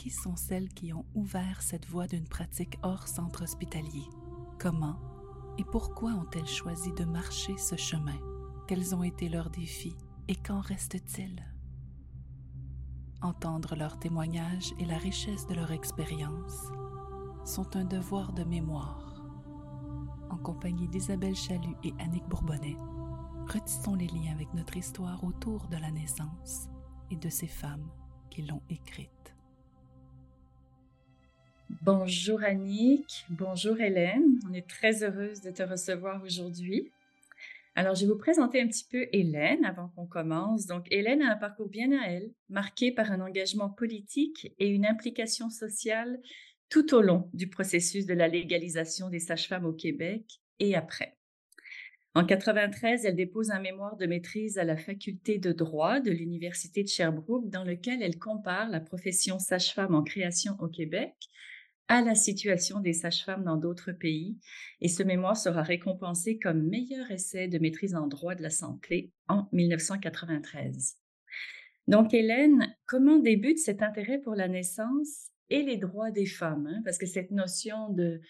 Qui sont celles qui ont ouvert cette voie d'une pratique hors centre hospitalier. Comment et pourquoi ont-elles choisi de marcher ce chemin? Quels ont été leurs défis et qu'en reste-t-il? Entendre leurs témoignages et la richesse de leur expérience sont un devoir de mémoire. En compagnie d'Isabelle Chalut et Annick Bourbonnais, retissons les liens avec notre histoire autour de la naissance et de ces femmes qui l'ont écrite. Bonjour Annick, bonjour Hélène, on est très heureuse de te recevoir aujourd'hui. Alors, je vais vous présenter un petit peu Hélène avant qu'on commence. Donc, Hélène a un parcours bien à elle, marqué par un engagement politique et une implication sociale tout au long du processus de la légalisation des sages-femmes au Québec et après. En 93, elle dépose un mémoire de maîtrise à la faculté de droit de l'Université de Sherbrooke dans lequel elle compare la profession sage-femme en création au Québec à la situation des sages-femmes dans d'autres pays et ce mémoire sera récompensé comme meilleur essai de maîtrise en droit de la santé en 1993. Donc Hélène, comment débute cet intérêt pour la naissance et les droits des femmes, hein, parce que cette notion de,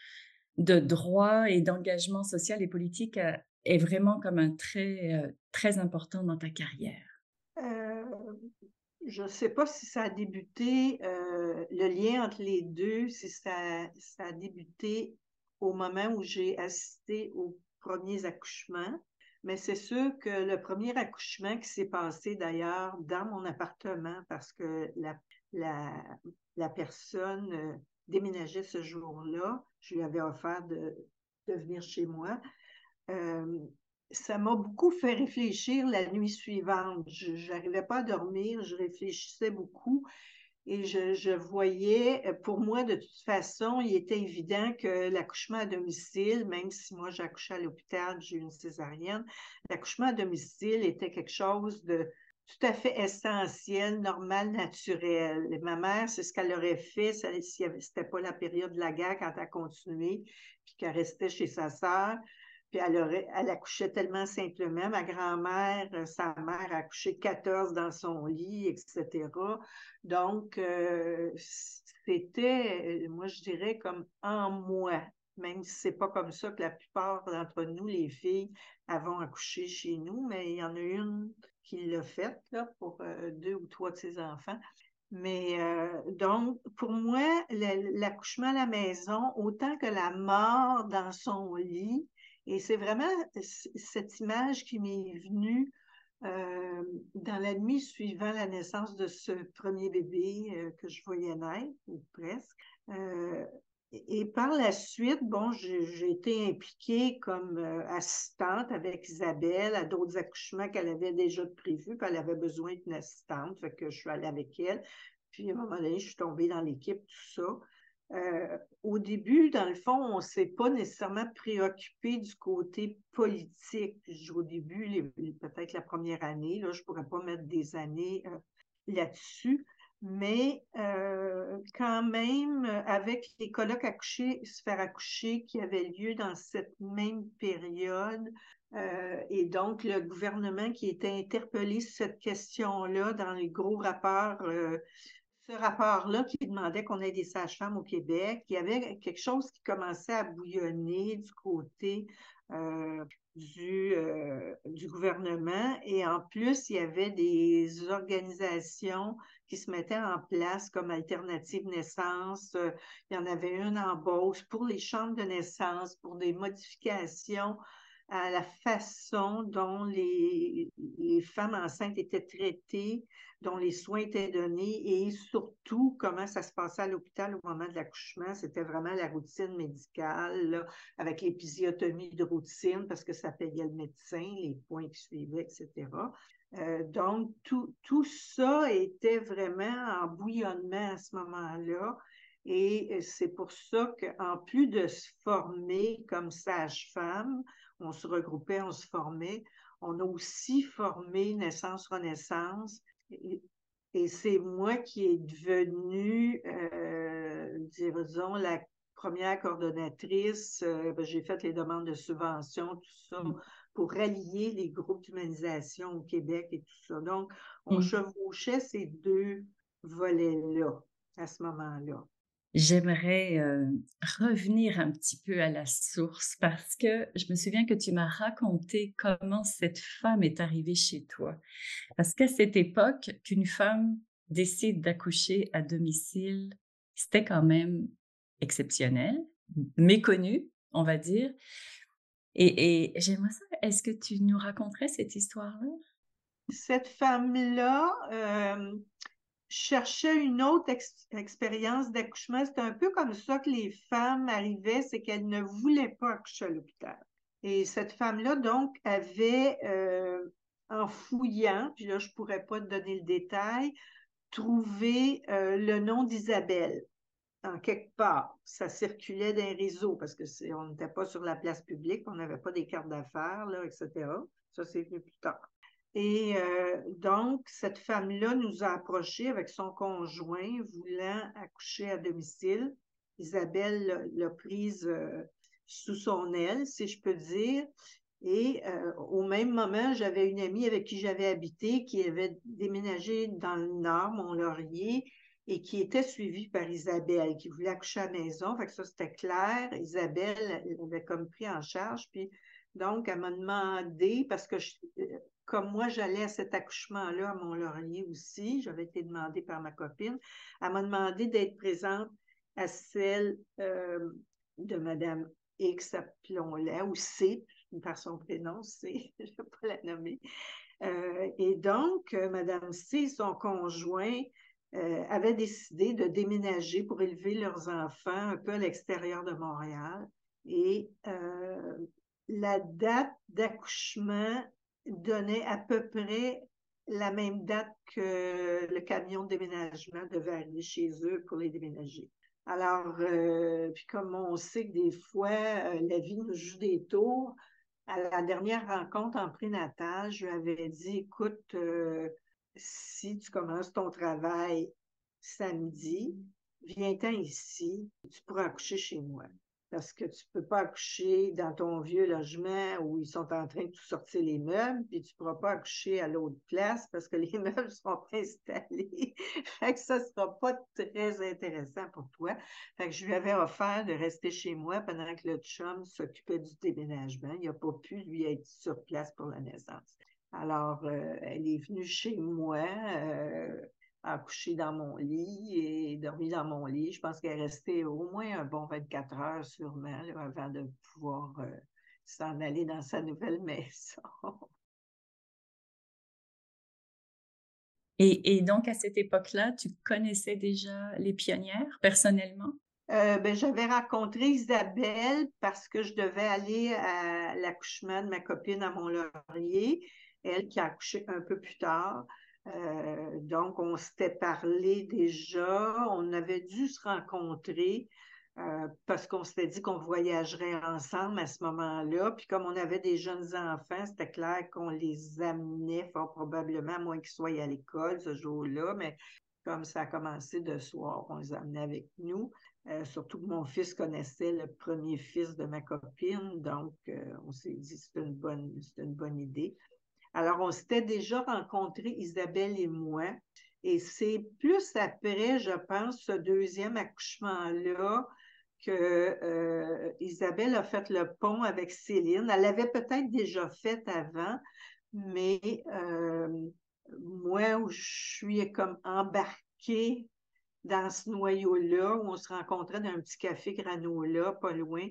de droit et d'engagement social et politique euh, est vraiment comme un trait euh, très important dans ta carrière. Euh, je ne sais pas si ça a débuté, le lien entre les deux, si ça, a débuté au moment où j'ai assisté aux premiers accouchements. Mais c'est sûr que le premier accouchement qui s'est passé d'ailleurs dans mon appartement, parce que la, la, la personne euh, déménageait ce jour-là, je lui avais offert de, venir chez moi. Euh, ça m'a beaucoup fait réfléchir la nuit suivante. Je n'arrivais pas à dormir, je réfléchissais beaucoup et je, voyais, pour moi, de toute façon, il était évident que l'accouchement à domicile, même si moi j'accouchais à l'hôpital, j'ai eu une césarienne, l'accouchement à domicile était quelque chose de, tout à fait essentiel, normal, naturel. ma mère, c'est ce qu'elle aurait fait si c'était pas la période de la guerre quand elle a continué, puis qu'elle restait chez sa sœur. Puis elle, elle accouchait tellement simplement. Ma grand-mère, euh, sa mère a accouché 14 dans son lit, etc. Donc, euh, c'était, euh, moi, je dirais, comme en moi même si c'est pas comme ça que la plupart d'entre nous, les filles, avons accouché chez nous, mais il y en a une qui l'a fait là, pour deux ou trois de ses enfants. Mais donc, pour moi, l'accouchement à la maison, autant que la mort dans son lit, et c'est vraiment cette image qui m'est venue euh, dans la nuit suivant la naissance de ce premier bébé que je voyais naître, ou presque. Et par la suite, bon, j'ai été impliquée comme euh, assistante avec Isabelle à d'autres accouchements qu'elle avait déjà prévus, qu'elle avait besoin d'une assistante, fait que je suis allée avec elle. Puis à un moment donné, je suis tombée dans l'équipe, tout ça. Euh, au début, dans le fond, on ne s'est pas nécessairement préoccupé du côté politique. Au début, peut-être la première année, là, je ne pourrais pas mettre des années euh, là-dessus, mais euh, quand même, avec les colloques accoucher, se faire accoucher qui avaient lieu dans cette même période, et donc le gouvernement qui était interpellé sur cette question-là dans les gros rapports, ce rapport-là qui demandait qu'on ait des sages-femmes au Québec, il y avait quelque chose qui commençait à bouillonner du côté du, du gouvernement. Et en plus, il y avait des organisations qui se mettaient en place comme alternative naissance. Euh, il y en avait une embauche pour les chambres de naissance, pour des modifications à la façon dont les femmes enceintes étaient traitées, dont les soins étaient donnés et surtout comment ça se passait à l'hôpital au moment de l'accouchement. C'était vraiment la routine médicale avec l'épisiotomie de routine parce que ça payait le médecin, les points qui suivaient, etc. donc, tout, tout ça était vraiment en bouillonnement à ce moment-là. Et c'est pour ça qu'en plus de se former comme sage-femme, on se regroupait, on se formait, on a aussi formé Naissance-Renaissance. Et, c'est moi qui est devenue, euh, disons, la première coordonnatrice. Euh, ben, j'ai fait les demandes de subventions, tout ça, mm. pour rallier les groupes d'humanisation au Québec et tout ça. Donc, on mm. chevauchait ces deux volets-là à ce moment-là. J'aimerais revenir un petit peu à la source parce que je me souviens que tu m'as raconté comment cette femme est arrivée chez toi. Parce qu'à cette époque, qu'une femme décide d'accoucher à domicile, c'était quand même exceptionnel, méconnu, on va dire. Et, j'aimerais ça, est-ce que tu nous raconterais cette histoire-là? Cette femme-là, cherchait une autre expérience d'accouchement. C'est un peu comme ça que les femmes arrivaient, c'est qu'elles ne voulaient pas accoucher à l'hôpital. Et cette femme-là, donc, avait, euh, en fouillant, puis là, je ne pourrais pas te donner le détail, trouvé euh, le nom d'Isabelle en quelque part. Ça circulait dans les réseaux parce que on n'était pas sur la place publique, on n'avait pas des cartes d'affaires, etc. Ça, c'est venu plus tard. Et euh, donc, cette femme-là nous a approchés avec son conjoint voulant accoucher à domicile. Isabelle l'a prise euh, sous son aile, si je peux dire. Et euh, au même moment, j'avais une amie avec qui j'avais habité qui avait déménagé dans le Nord, Mont-Laurier, et qui était suivie par Isabelle, qui voulait accoucher à la maison. Fait que ça, c'était clair. Isabelle, elle avait comme pris en charge. Puis, donc, elle m'a demandé, parce que je, comme moi, j'allais à cet accouchement-là à Mont-Laurier aussi, j'avais été demandée par ma copine, elle m'a demandé d'être présente à celle euh, de Madame X, appelons-la, ou C, par son prénom, C, je ne vais pas la nommer. Euh, et donc, euh, Madame C, son conjoint, avait décidé de déménager pour élever leurs enfants un peu à l'extérieur de Montréal. Et la date d'accouchement donnait à peu près la même date que le camion de déménagement devait arriver chez eux pour les déménager. Alors, euh, puis comme on sait que des fois, euh, la vie nous joue des tours, à la dernière rencontre en prénatal, je lui avais dit, écoute, euh, si tu commences ton travail samedi, viens-t'en ici, tu pourras accoucher chez moi parce que tu ne peux pas accoucher dans ton vieux logement où ils sont en train de tout sortir les meubles, puis tu ne pourras pas accoucher à l'autre place parce que les meubles ne pas installés. fait que ça ne sera pas très intéressant pour toi. Fait que je lui avais offert de rester chez moi pendant que le chum s'occupait du déménagement. Il n'a pas pu, lui, être sur place pour la naissance. Alors, euh, elle est venue chez moi. Euh, accouché dans mon lit et dormi dans mon lit. Je pense qu'elle est restée au moins un bon 24 heures sûrement avant de pouvoir euh, s'en aller dans sa nouvelle maison. Et, donc, à cette époque-là, tu connaissais déjà les pionnières personnellement? Euh, ben, j'avais rencontré Isabelle parce que je devais aller à l'accouchement de ma copine à Mont-Laurier, elle qui a accouché un peu plus tard. Euh, donc, on s'était parlé déjà, on avait dû se rencontrer euh, parce qu'on s'était dit qu'on voyagerait ensemble à ce moment-là. Puis comme on avait des jeunes enfants, c'était clair qu'on les amenait fort probablement, moins qu'ils soient à l'école ce jour-là, mais comme ça a commencé de soir, on les amenait avec nous. Euh, surtout que mon fils connaissait le premier fils de ma copine, donc on s'est dit c'est une bonne, c'est une bonne idée. Alors, on s'était déjà rencontrés, Isabelle et moi, et c'est plus après, je pense, ce deuxième accouchement-là que euh, Isabelle a fait le pont avec Céline. Elle l'avait peut-être déjà fait avant, mais euh, moi, où je suis comme embarquée dans ce noyau-là, où on se rencontrait dans un petit café granola, pas loin,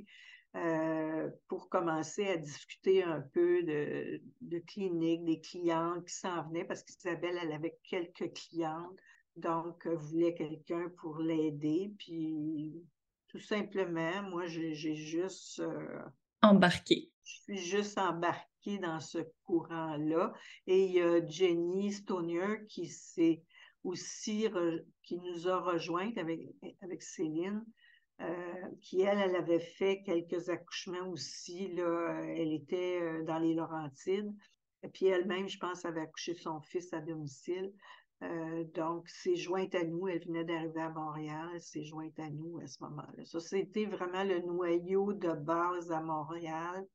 euh, pour commencer à discuter un peu de, de clinique, des clients qui s'en venaient, parce qu'Isabelle, elle avait quelques clientes, donc elle voulait quelqu'un pour l'aider. Puis tout simplement, moi, j'ai juste euh, embarquée. Je suis juste embarquée dans ce courant-là. Et il y a Jenny Stonier qui s'est aussi, qui nous a rejointes avec, avec Céline, euh, qui, elle, elle avait fait quelques accouchements aussi. Là, elle était euh, dans les Laurentides. Et puis elle-même, je pense, avait accouché son fils à domicile. Euh, donc, c'est jointe à nous. Elle venait d'arriver à Montréal. C'est jointe à nous à ce moment-là. Ça, c'était vraiment le noyau de base à Montréal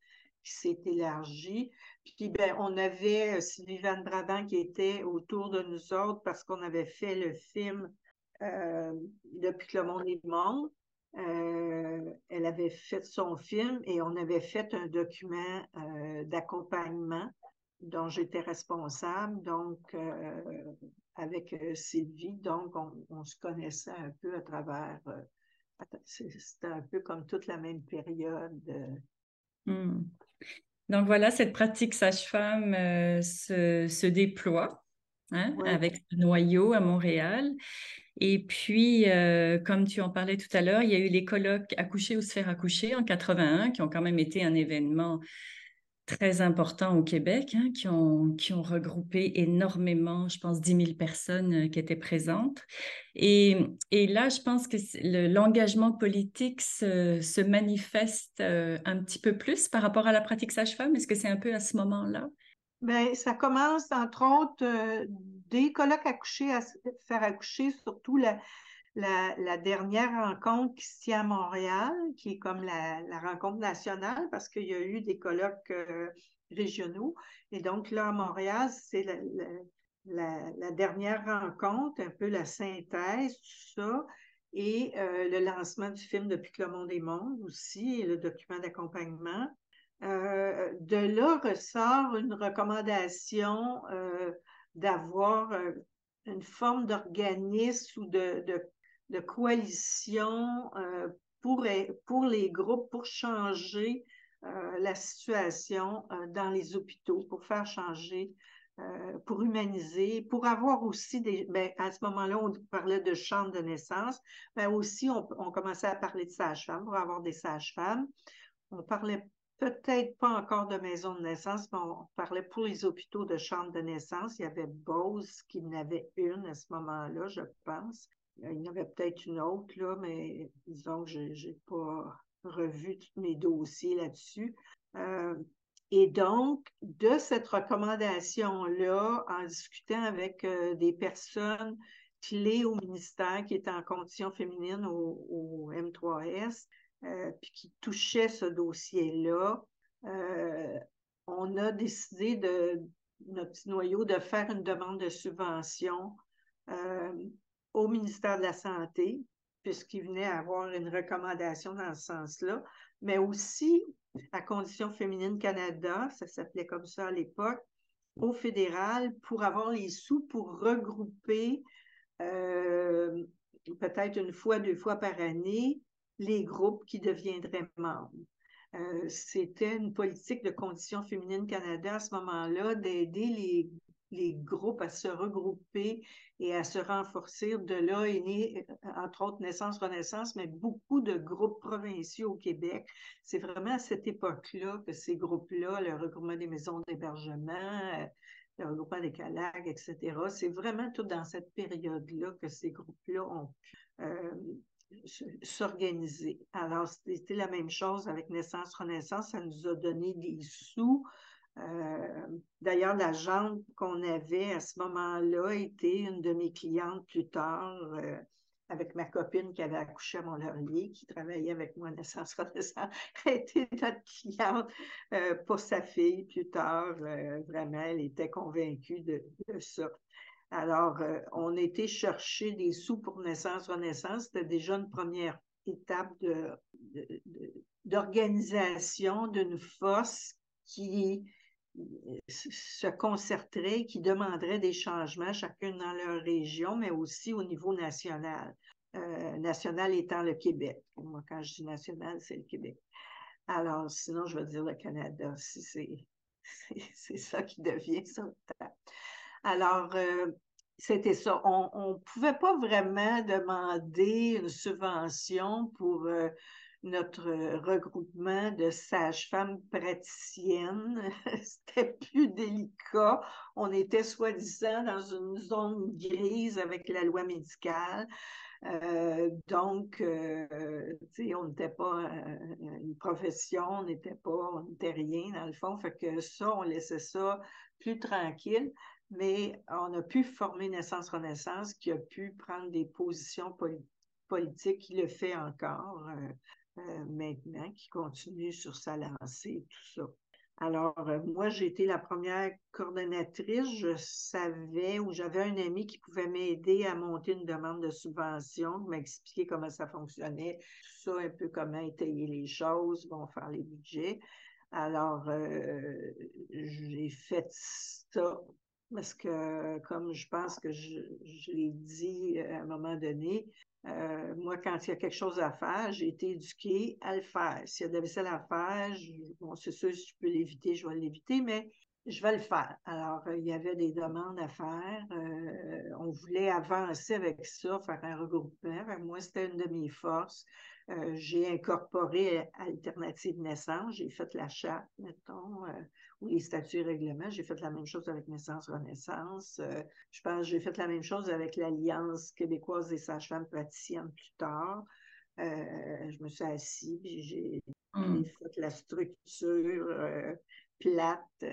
qui s'est élargi. Puis, ben, on avait Sylvain Brabant qui était autour de nous autres parce qu'on avait fait le film Depuis que le monde est monde. Euh, elle avait fait son film et on avait fait un document euh, d'accompagnement dont j'étais responsable, donc euh, avec Sylvie. Donc, on, se connaissait un peu à travers. C'était un peu comme toute la même période. Hmm. Donc voilà, cette pratique sage-femme se, se, déploie hein, avec ce noyau à Montréal. Et puis, euh, comme tu en parlais tout à l'heure, il y a eu les colloques Accoucher ou se faire accoucher en 81, qui ont quand même été un événement très important au Québec, hein, qui, ont, regroupé énormément, je pense, 10 000 personnes euh, qui étaient présentes. Et, là, je pense que l'engagement politique se, se manifeste euh, un petit peu plus par rapport à la pratique sage-femme. Est-ce que c'est un peu à ce moment-là? Bien, ça commence, entre autres, des colloques accouchés à faire accoucher, surtout la, la, dernière rencontre tient à Montréal, qui est comme la, rencontre nationale, parce qu'il y a eu des colloques euh, régionaux. Et donc, là, à Montréal, c'est la, dernière rencontre, un peu la synthèse, tout ça, et euh, le lancement du film Depuis que le monde est monde aussi, et le document d'accompagnement. Euh, de là ressort une recommandation d'avoir euh, une forme d'organisme ou de, de, coalition euh, pour, pour les groupes, pour changer euh, la situation dans les hôpitaux, pour faire changer, pour humaniser, pour avoir aussi des... Ben, à ce moment-là, on parlait de chambre de naissance, mais aussi on, on commençait à parler de sages-femmes, pour avoir des sages-femmes. On parlait peut-être pas encore de maison de naissance, mais on parlait pour les hôpitaux de chambre de naissance. Il y avait Bose qui en avait une à ce moment-là, je pense. Il y en avait peut-être une autre, là, mais disons que je n'ai pas revu tous mes dossiers là-dessus. Euh, et donc, de cette recommandation-là, en discutant avec euh, des personnes clés au ministère qui étaient en condition féminine au, au M3S, euh, puis qui touchait ce dossier-là, euh, on a décidé de notre petit noyau de faire une demande de subvention euh, au ministère de la Santé, puisqu'il venait avoir une recommandation dans ce sens-là, mais aussi à Condition féminine Canada, ça s'appelait comme ça à l'époque, au fédéral, pour avoir les sous pour regrouper peut-être une fois, deux fois par année les groupes qui deviendraient membres. Euh, c'était une politique de Conditions féminines Canada à ce moment-là d'aider les, les, groupes à se regrouper et à se renforcer. De là est né, euh, entre autres, Naissance Renaissance, mais beaucoup de groupes provinciaux au Québec. C'est vraiment à cette époque-là que ces groupes-là, le regroupement des maisons d'hébergement, euh, le regroupement des CALAG, etc., c'est vraiment tout dans cette période-là que ces groupes-là ont s'organiser. Alors, c'était la même chose avec Naissance Renaissance, ça nous a donné des sous. Euh, d'ailleurs, la jambe qu'on avait à ce moment-là était une de mes clientes plus tard, euh, avec ma copine qui avait accouché à Mont-Laurier, qui travaillait avec moi Naissance Renaissance, elle était notre cliente euh, pour sa fille plus tard. vraiment, elle était convaincue de, de ça. Alors, euh, on était chercher des sous pour Naissance Renaissance. C'était déjà une première étape d'organisation d'une force qui se concerterait, qui demanderait des changements, chacune dans leur région, mais aussi au niveau national. Euh, national étant le Québec. Moi, quand je dis national, c'est le Québec. Alors, sinon, je veux dire le Canada, c'est ça qui devient ça. Alors, euh, c'était ça. On ne pouvait pas vraiment demander une subvention pour euh, notre regroupement de sages-femmes praticiennes. C'était plus délicat. On était soi-disant dans une zone grise avec la loi médicale. Euh, donc, on n'était pas une profession, on n'était pas, rien dans le fond. Fait que ça, on laissait ça plus tranquille, mais on a pu former Naissance-Renaissance qui a pu prendre des positions politiques, qui le fait encore maintenant, qui continue sur sa lancée, tout ça. Alors, euh, moi, j'ai été la première coordonnatrice. Je savais ou j'avais un ami qui pouvait m'aider à monter une demande de subvention, m'expliquer comment ça fonctionnait, tout ça, un peu comment étayer les choses, bon, faire les budgets. Alors, euh, j'ai fait ça parce que, comme je pense que je, l'ai dit à un moment donné, euh, moi, quand il y a quelque chose à faire, j'ai été éduquée à le faire. S'il y a de la vaisselle à faire, bon, c'est sûr, si je peux l'éviter, je vais l'éviter, mais je vais le faire. Alors, euh, il y avait des demandes à faire. Euh, on voulait avancer avec ça, faire un regroupement. moi, c'était une de mes forces. j'ai incorporé Alternative Naissance. J'ai fait la charte, mettons les statuts et règlements. J'ai fait la même chose avec Naissance-Renaissance. Euh, je pense que j'ai fait la même chose avec l'Alliance québécoise des sages-femmes praticiennes plus tard. Euh, je me suis assise, j'ai hmm. fait la structure euh, plate,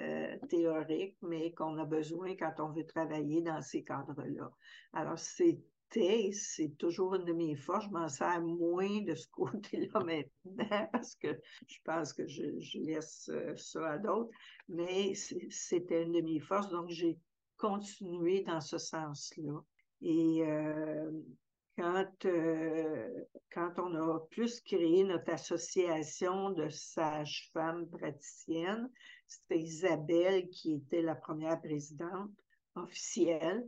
théorique, mais qu'on a besoin quand on veut travailler dans ces cadres-là. Alors, c'est c'est toujours une de mes forces. Je m'en sers moins de ce côté-là maintenant parce que je pense que je, laisse euh, ça à d'autres, mais c'était une de mes forces, donc j'ai continué dans ce sens-là. Et euh, quand, euh, quand on a plus créé notre association de sages-femmes praticiennes, c'était Isabelle qui était la première présidente officielle.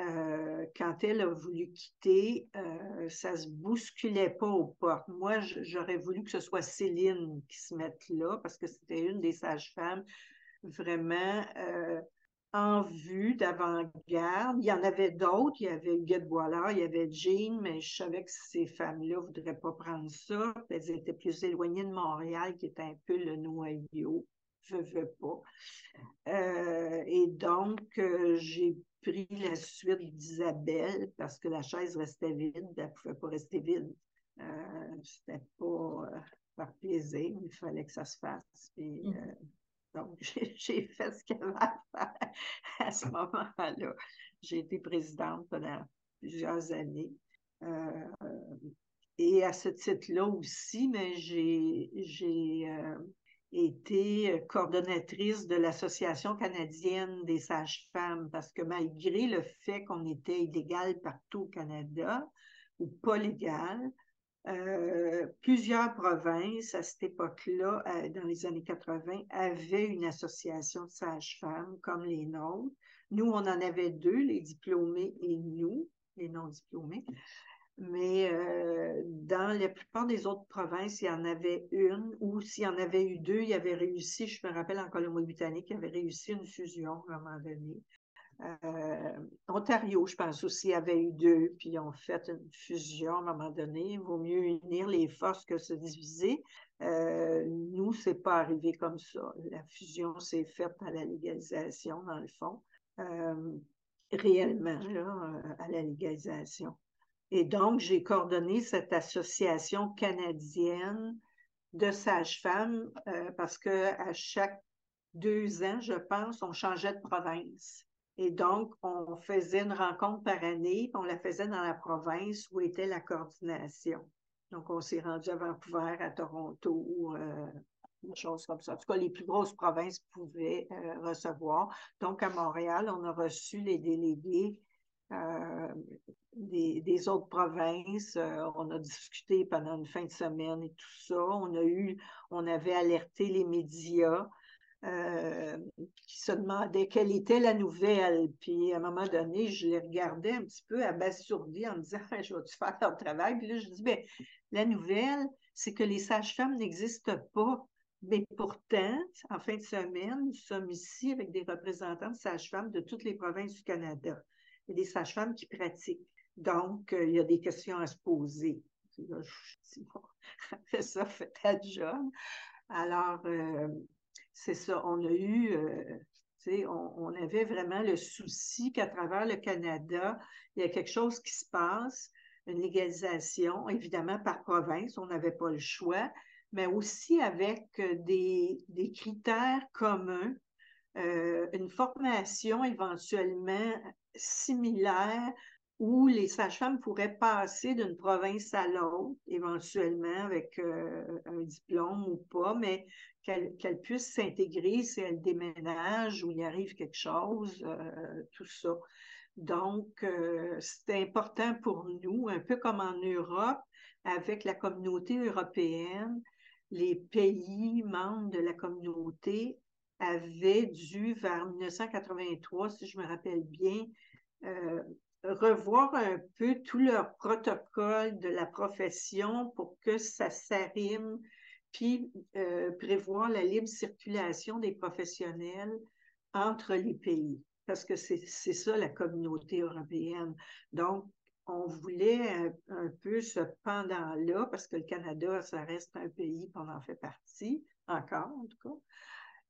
Euh, quand elle a voulu quitter, euh, ça se bousculait pas aux portes. Moi, j'aurais voulu que ce soit Céline qui se mette là parce que c'était une des sages-femmes vraiment euh, en vue d'avant-garde. Il y en avait d'autres. Il y avait Huguette Boilard, il y avait Jean, mais je savais que ces femmes-là voudraient pas prendre ça. Elles étaient plus éloignées de Montréal, qui était un peu le noyau. Je veux pas. et donc, j'ai pris la suite d'Isabelle parce que la chaise restait vide, elle ne pouvait pas rester vide. Euh, C'était pas euh, par plaisir, il fallait que ça se fasse. Mm. Euh, donc, j'ai fait ce qu'il y avait à faire à ce moment-là. J'ai été présidente pendant plusieurs années. Et à ce titre-là aussi, mais j'ai été euh, coordonnatrice de l'Association canadienne des sages-femmes parce que malgré le fait qu'on était illégal partout au Canada ou pas légal, euh, plusieurs provinces à cette époque-là, euh, dans les années 80, avaient une association de sages-femmes comme les nôtres. Nous, on en avait deux, les diplômés et nous, les non-diplômés. Mais euh, dans la plupart des autres provinces, il y en avait une, ou s'il y en avait eu deux, il y avait réussi, je me rappelle en Colombie-Britannique, il y avait réussi une fusion à un moment donné. Euh, Ontario, je pense aussi, avait eu deux, puis ils ont fait une fusion à un moment donné. Il vaut mieux unir les forces que se diviser. Euh, nous, c'est pas arrivé comme ça. La fusion s'est faite à la légalisation, dans le fond, euh, réellement, à la légalisation. Et donc, j'ai coordonné cette association canadienne de sages-femmes euh, parce que à chaque deux ans, je pense, on changeait de province. Et donc, on faisait une rencontre par année, on la faisait dans la province où était la coordination. Donc, on s'est rendu à Vancouver, à Toronto, euh, une chose comme ça. En tout cas, les plus grosses provinces pouvaient euh, recevoir. Donc, à Montréal, on a reçu les délégués euh, des, autres provinces. Euh, on a discuté pendant une fin de semaine et tout ça. On a eu, on avait alerté les médias euh, qui se demandaient quelle était la nouvelle. Puis à un moment donné, je les regardais un petit peu abasourdis en me disant Je vais-tu faire leur travail? Puis là, je dis ben, la nouvelle, c'est que les sages-femmes n'existent pas. Mais pourtant, en fin de semaine, nous sommes ici avec des représentants de sages-femmes de toutes les provinces du Canada. Il y a des sages-femmes qui pratiquent. Donc, euh, il y a des questions à se poser. Bon, ça, fais ta. Alors, euh, c'est ça, on a eu, euh, tu sais, on, avait vraiment le souci qu'à travers le Canada, il y a quelque chose qui se passe, une légalisation, évidemment par province, on n'avait pas le choix, mais aussi avec des critères communs, euh, une formation éventuellement similaire où les sages-femmes pourraient passer d'une province à l'autre, éventuellement avec euh, un diplôme ou pas, mais qu'elles puissent s'intégrer si elles déménagent ou il arrive quelque chose, euh, tout ça. Donc, c'est important pour nous, un peu comme en Europe, avec la communauté européenne, les pays membres de la communauté avaient dû, vers 1983, si je me rappelle bien, euh, revoir un peu tout leur protocole de la profession pour que ça s'arrime, puis euh, prévoir la libre circulation des professionnels entre les pays, parce que c'est ça la communauté européenne. Donc, on voulait un, un peu ce pendant-là, parce que le Canada, ça reste un pays, on en fait partie, encore en tout cas.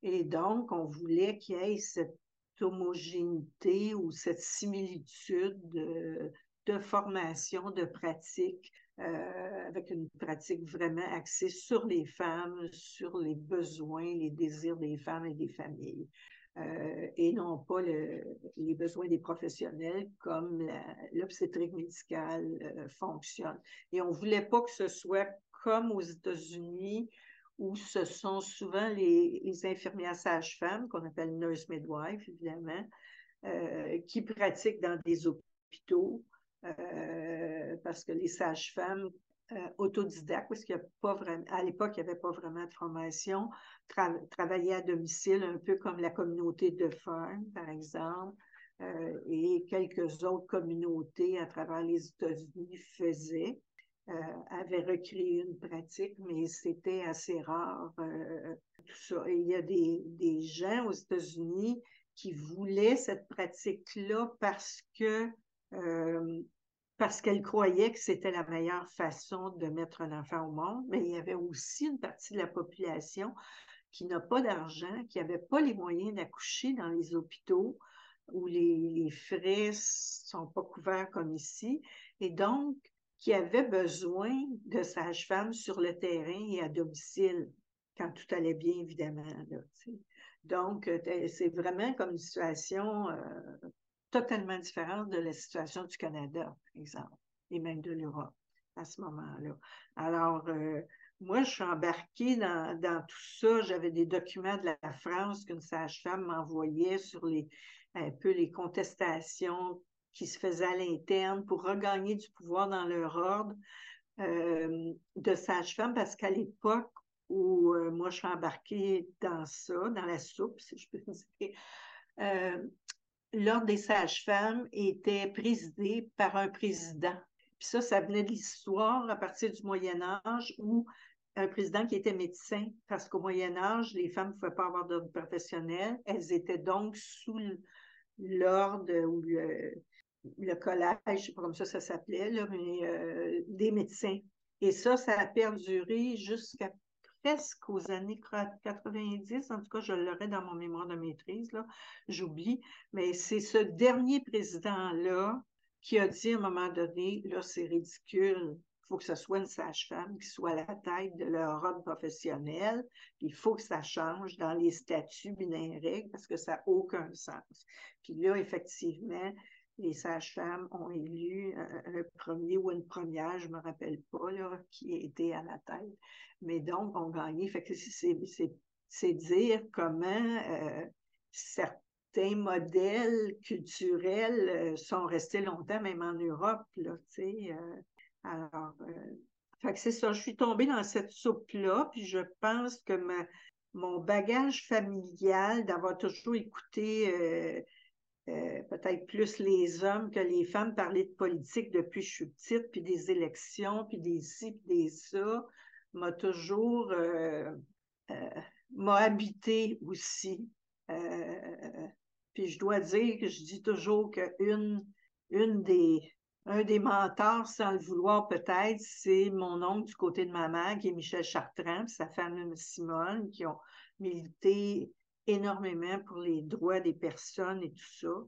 Et donc, on voulait qu'il y ait cette homogénéité ou cette similitude de, formation, de pratique, euh, avec une pratique vraiment axée sur les femmes, sur les besoins, les désirs des femmes et des familles. Euh, et non pas le, les besoins des professionnels comme l'obstétrique médicale euh, fonctionne. Et on voulait pas que ce soit comme aux États-Unis où ce sont souvent les, infirmières sages-femmes, qu'on appelle nurse midwife, évidemment, euh, qui pratiquent dans des hôpitaux, euh, parce que les sages-femmes euh, autodidactes, parce qu'il n'y a pas vraiment, à l'époque, il n'y avait pas vraiment de formation, tra travaillaient à domicile, un peu comme la communauté de Fern, par exemple, et quelques autres communautés à travers les États-Unis faisaient. Euh, avait recréé une pratique, mais c'était assez rare. Euh, tout ça. Et il y a des, des gens aux États-Unis qui voulaient cette pratique-là parce que euh, parce qu'elles croyaient que c'était la meilleure façon de mettre un enfant au monde, mais il y avait aussi une partie de la population qui n'a pas d'argent, qui n'avait pas les moyens d'accoucher dans les hôpitaux où les, les frais sont pas couverts comme ici. Et donc, qui avaient besoin de sages-femmes sur le terrain et à domicile, quand tout allait bien, évidemment. Donc, euh, c'est vraiment comme une situation euh, totalement différente de la situation du Canada, par exemple, et même de l'Europe à ce moment-là. Alors, euh, moi, je suis embarquée dans, dans tout ça. J'avais des documents de la France qu'une sage-femme m'envoyait sur les un peu les contestations qui se faisaient à l'interne pour regagner du pouvoir dans leur ordre euh, de sage-femme, parce qu'à l'époque où euh, moi je suis embarquée dans ça, dans la soupe, si je peux dire, euh, l'ordre des sages-femmes était présidé par un président. Puis ça, ça venait de l'histoire à partir du Moyen Âge où un président qui était médecin, parce qu'au Moyen Âge, les femmes ne pouvaient pas avoir d'ordre professionnel. Elles étaient donc sous l'ordre ou le, le collège, je sais pas comme ça ça s'appelait, mais euh, des médecins. Et ça, ça a perduré jusqu'à presque aux années 90. En tout cas, je l'aurai dans mon mémoire de maîtrise, là. J'oublie. Mais c'est ce dernier président-là qui a dit à un moment donné, là, c'est ridicule. Il faut que ce soit une sage-femme qui soit à la tête de leur ordre professionnel. Il faut que ça change dans les statuts binaires parce que ça n'a aucun sens. Puis là, effectivement, les sages-femmes ont élu un, premier ou une première, je ne me rappelle pas, qui était à la tête. Mais donc, on gagnait. Fait que c'est dire comment euh, certains modèles culturels euh, sont restés longtemps, même en Europe, là, tu sais. Euh, alors, fait que c'est ça, je suis tombée dans cette soupe-là, puis je pense que mon bagage familial d'avoir toujours écouté euh, peut-être plus les hommes que les femmes parler de politique depuis que je suis petite, puis des élections, puis des ci, puis des ça, m'a toujours euh, euh, m'a habité aussi. puis je dois dire que je dis toujours qu'une une des un des mentors, sans le vouloir peut-être, c'est mon oncle du côté de ma mère, qui est Michel Chartrand, sa femme Simone, qui ont milité énormément pour les droits des personnes et tout ça.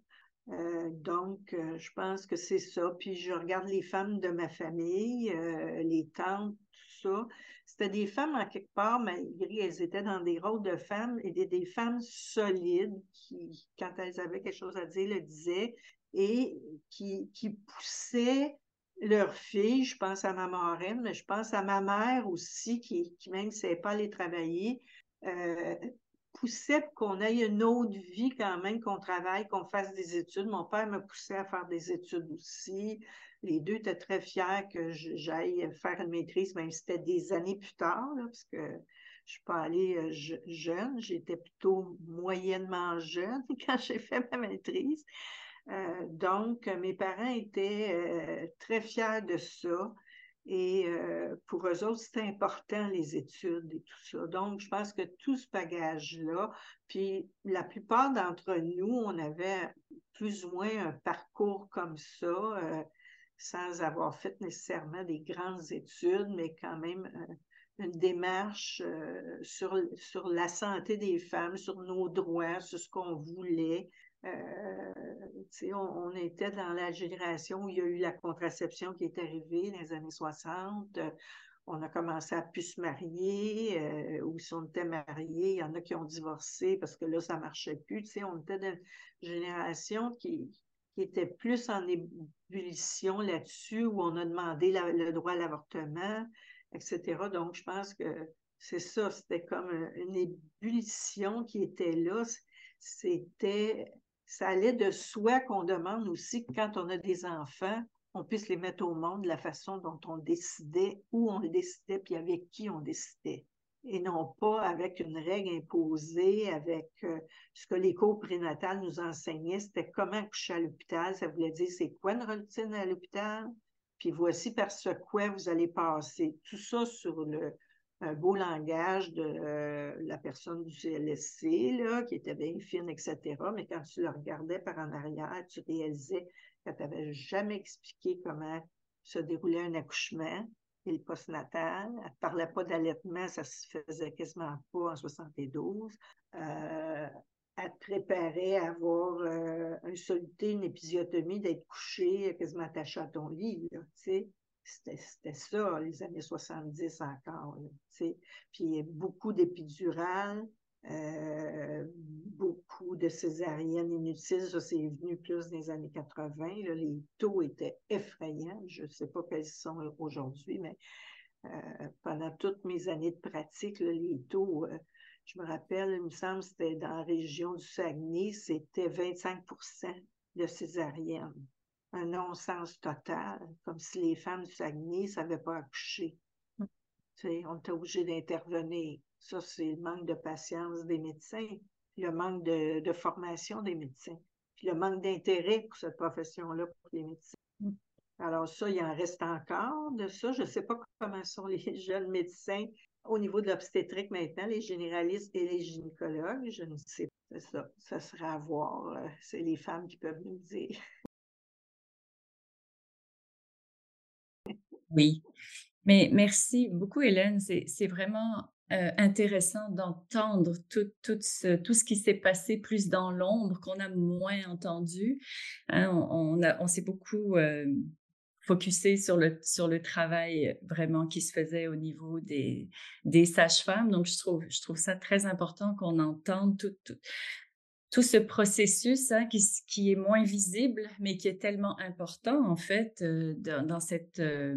Euh, donc, euh, je pense que c'est ça. Puis je regarde les femmes de ma famille, euh, les tantes, tout ça. C'était des femmes, en quelque part, malgré elles étaient dans des rôles de femmes, et des, femmes solides qui, quand elles avaient quelque chose à dire, le disaient et qui, qui poussaient leurs filles. Je pense à ma marraine, mais je pense à ma mère aussi, qui, qui même ne savait pas aller travailler poussait qu'on ait une autre vie quand même, qu'on travaille, qu'on fasse des études. Mon père me poussait à faire des études aussi. Les deux étaient très fiers que j'aille faire une maîtrise, même si c'était des années plus tard, parce que je ne suis pas allée euh, jeune, j'étais plutôt moyennement jeune quand j'ai fait ma maîtrise. Euh, donc, mes parents étaient euh, très fiers de ça. Et euh, pour eux autres, c'était important, les études et tout ça. Donc, je pense que tout ce bagage-là, puis la plupart d'entre nous, on avait plus ou moins un parcours comme ça, euh, sans avoir fait nécessairement des grandes études, mais quand même euh, une démarche sur, sur la santé des femmes, sur nos droits, sur ce qu'on voulait. Euh, on, on, était dans la génération où il y a eu la contraception qui est arrivée dans les années 60. On a commencé à plus se marier, euh, ou si on était mariés, il y en a qui ont divorcé parce que là, ça marchait plus. on était dans une génération qui était plus en ébullition là-dessus, où on a demandé le droit à l'avortement, etc. Donc, je pense que c'est ça, c'était comme une ébullition qui était là. C'était ça allait de soi qu'on demande aussi que quand on a des enfants, on puisse les mettre au monde de la façon dont on décidait, où on décidait, puis avec qui on décidait. Et non pas avec une règle imposée, avec euh, ce que les cours prénatales nous enseignaient, c'était comment coucher à l'hôpital. Ça voulait dire c'est quoi une routine à l'hôpital, puis voici par ce quoi vous allez passer. Tout ça sur le, un beau langage de euh, la personne du CLSC, là, qui était bien fine, etc. Mais quand tu le regardais par en arrière, tu réalisais qu'elle t'avait jamais expliqué comment se déroulait un accouchement et le postnatal. Elle ne parlait pas d'allaitement, ça se faisait quasiment pas en 72. Euh, elle te préparait à avoir euh, un soluté, une épisiotomie, d'être couché quasiment attaché à ton lit, tu sais. C'était ça, les années 70 encore. Puis y a beaucoup d'épidurales, euh, beaucoup de césariennes inutiles. Ça, c'est venu plus dans les années 80. les taux étaient effrayants. Je ne sais pas quels sont aujourd'hui, mais euh, pendant toutes mes années de pratique, les taux, euh, je me rappelle, il me semble, c'était dans la région du Saguenay, c'était 25% de césariennes un non-sens total, comme si les femmes du Saguenay ne savaient pas accoucher. Mm. on était obligé d'intervenir. Ça, c'est le manque de patience des médecins, le manque de, formation des médecins, puis le manque d'intérêt pour cette profession-là pour les médecins. Mm. Alors ça, il en reste encore de ça. Je ne sais pas comment sont les jeunes médecins au niveau de l'obstétrique maintenant, les généralistes et les gynécologues. Je ne sais pas. Ça, ça sera à voir. Euh, c'est les femmes qui peuvent nous dire. Oui, mais merci beaucoup, Hélène. C'est vraiment euh, intéressant d'entendre tout, tout, ce, tout ce qui s'est passé plus dans l'ombre, qu'on a moins entendu. Hein. on, s'est beaucoup euh, focusé sur le, sur le travail vraiment qui se faisait au niveau des, des sages-femmes. Donc, je trouve, je trouve ça très important qu'on entende tout, tout, tout ce processus hein, qui, est moins visible, mais qui est tellement important, en fait, euh, dans, cette euh,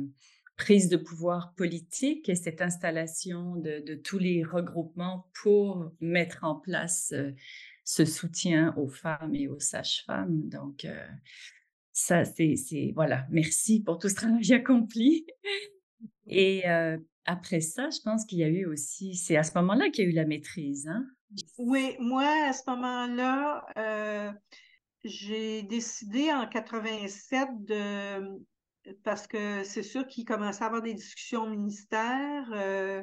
prise de pouvoir politique et cette installation de, tous les regroupements pour mettre en place euh, ce soutien aux femmes et aux sages-femmes. Donc, ça, c'est, voilà, merci pour tout ce travail accompli. Et après ça, je pense qu'il y a eu aussi, c'est à ce moment-là qu'il y a eu la maîtrise, hein? Oui, moi, à ce moment-là, euh, j'ai décidé en 87 de, parce que c'est sûr qu'il commençait à avoir des discussions au ministère euh,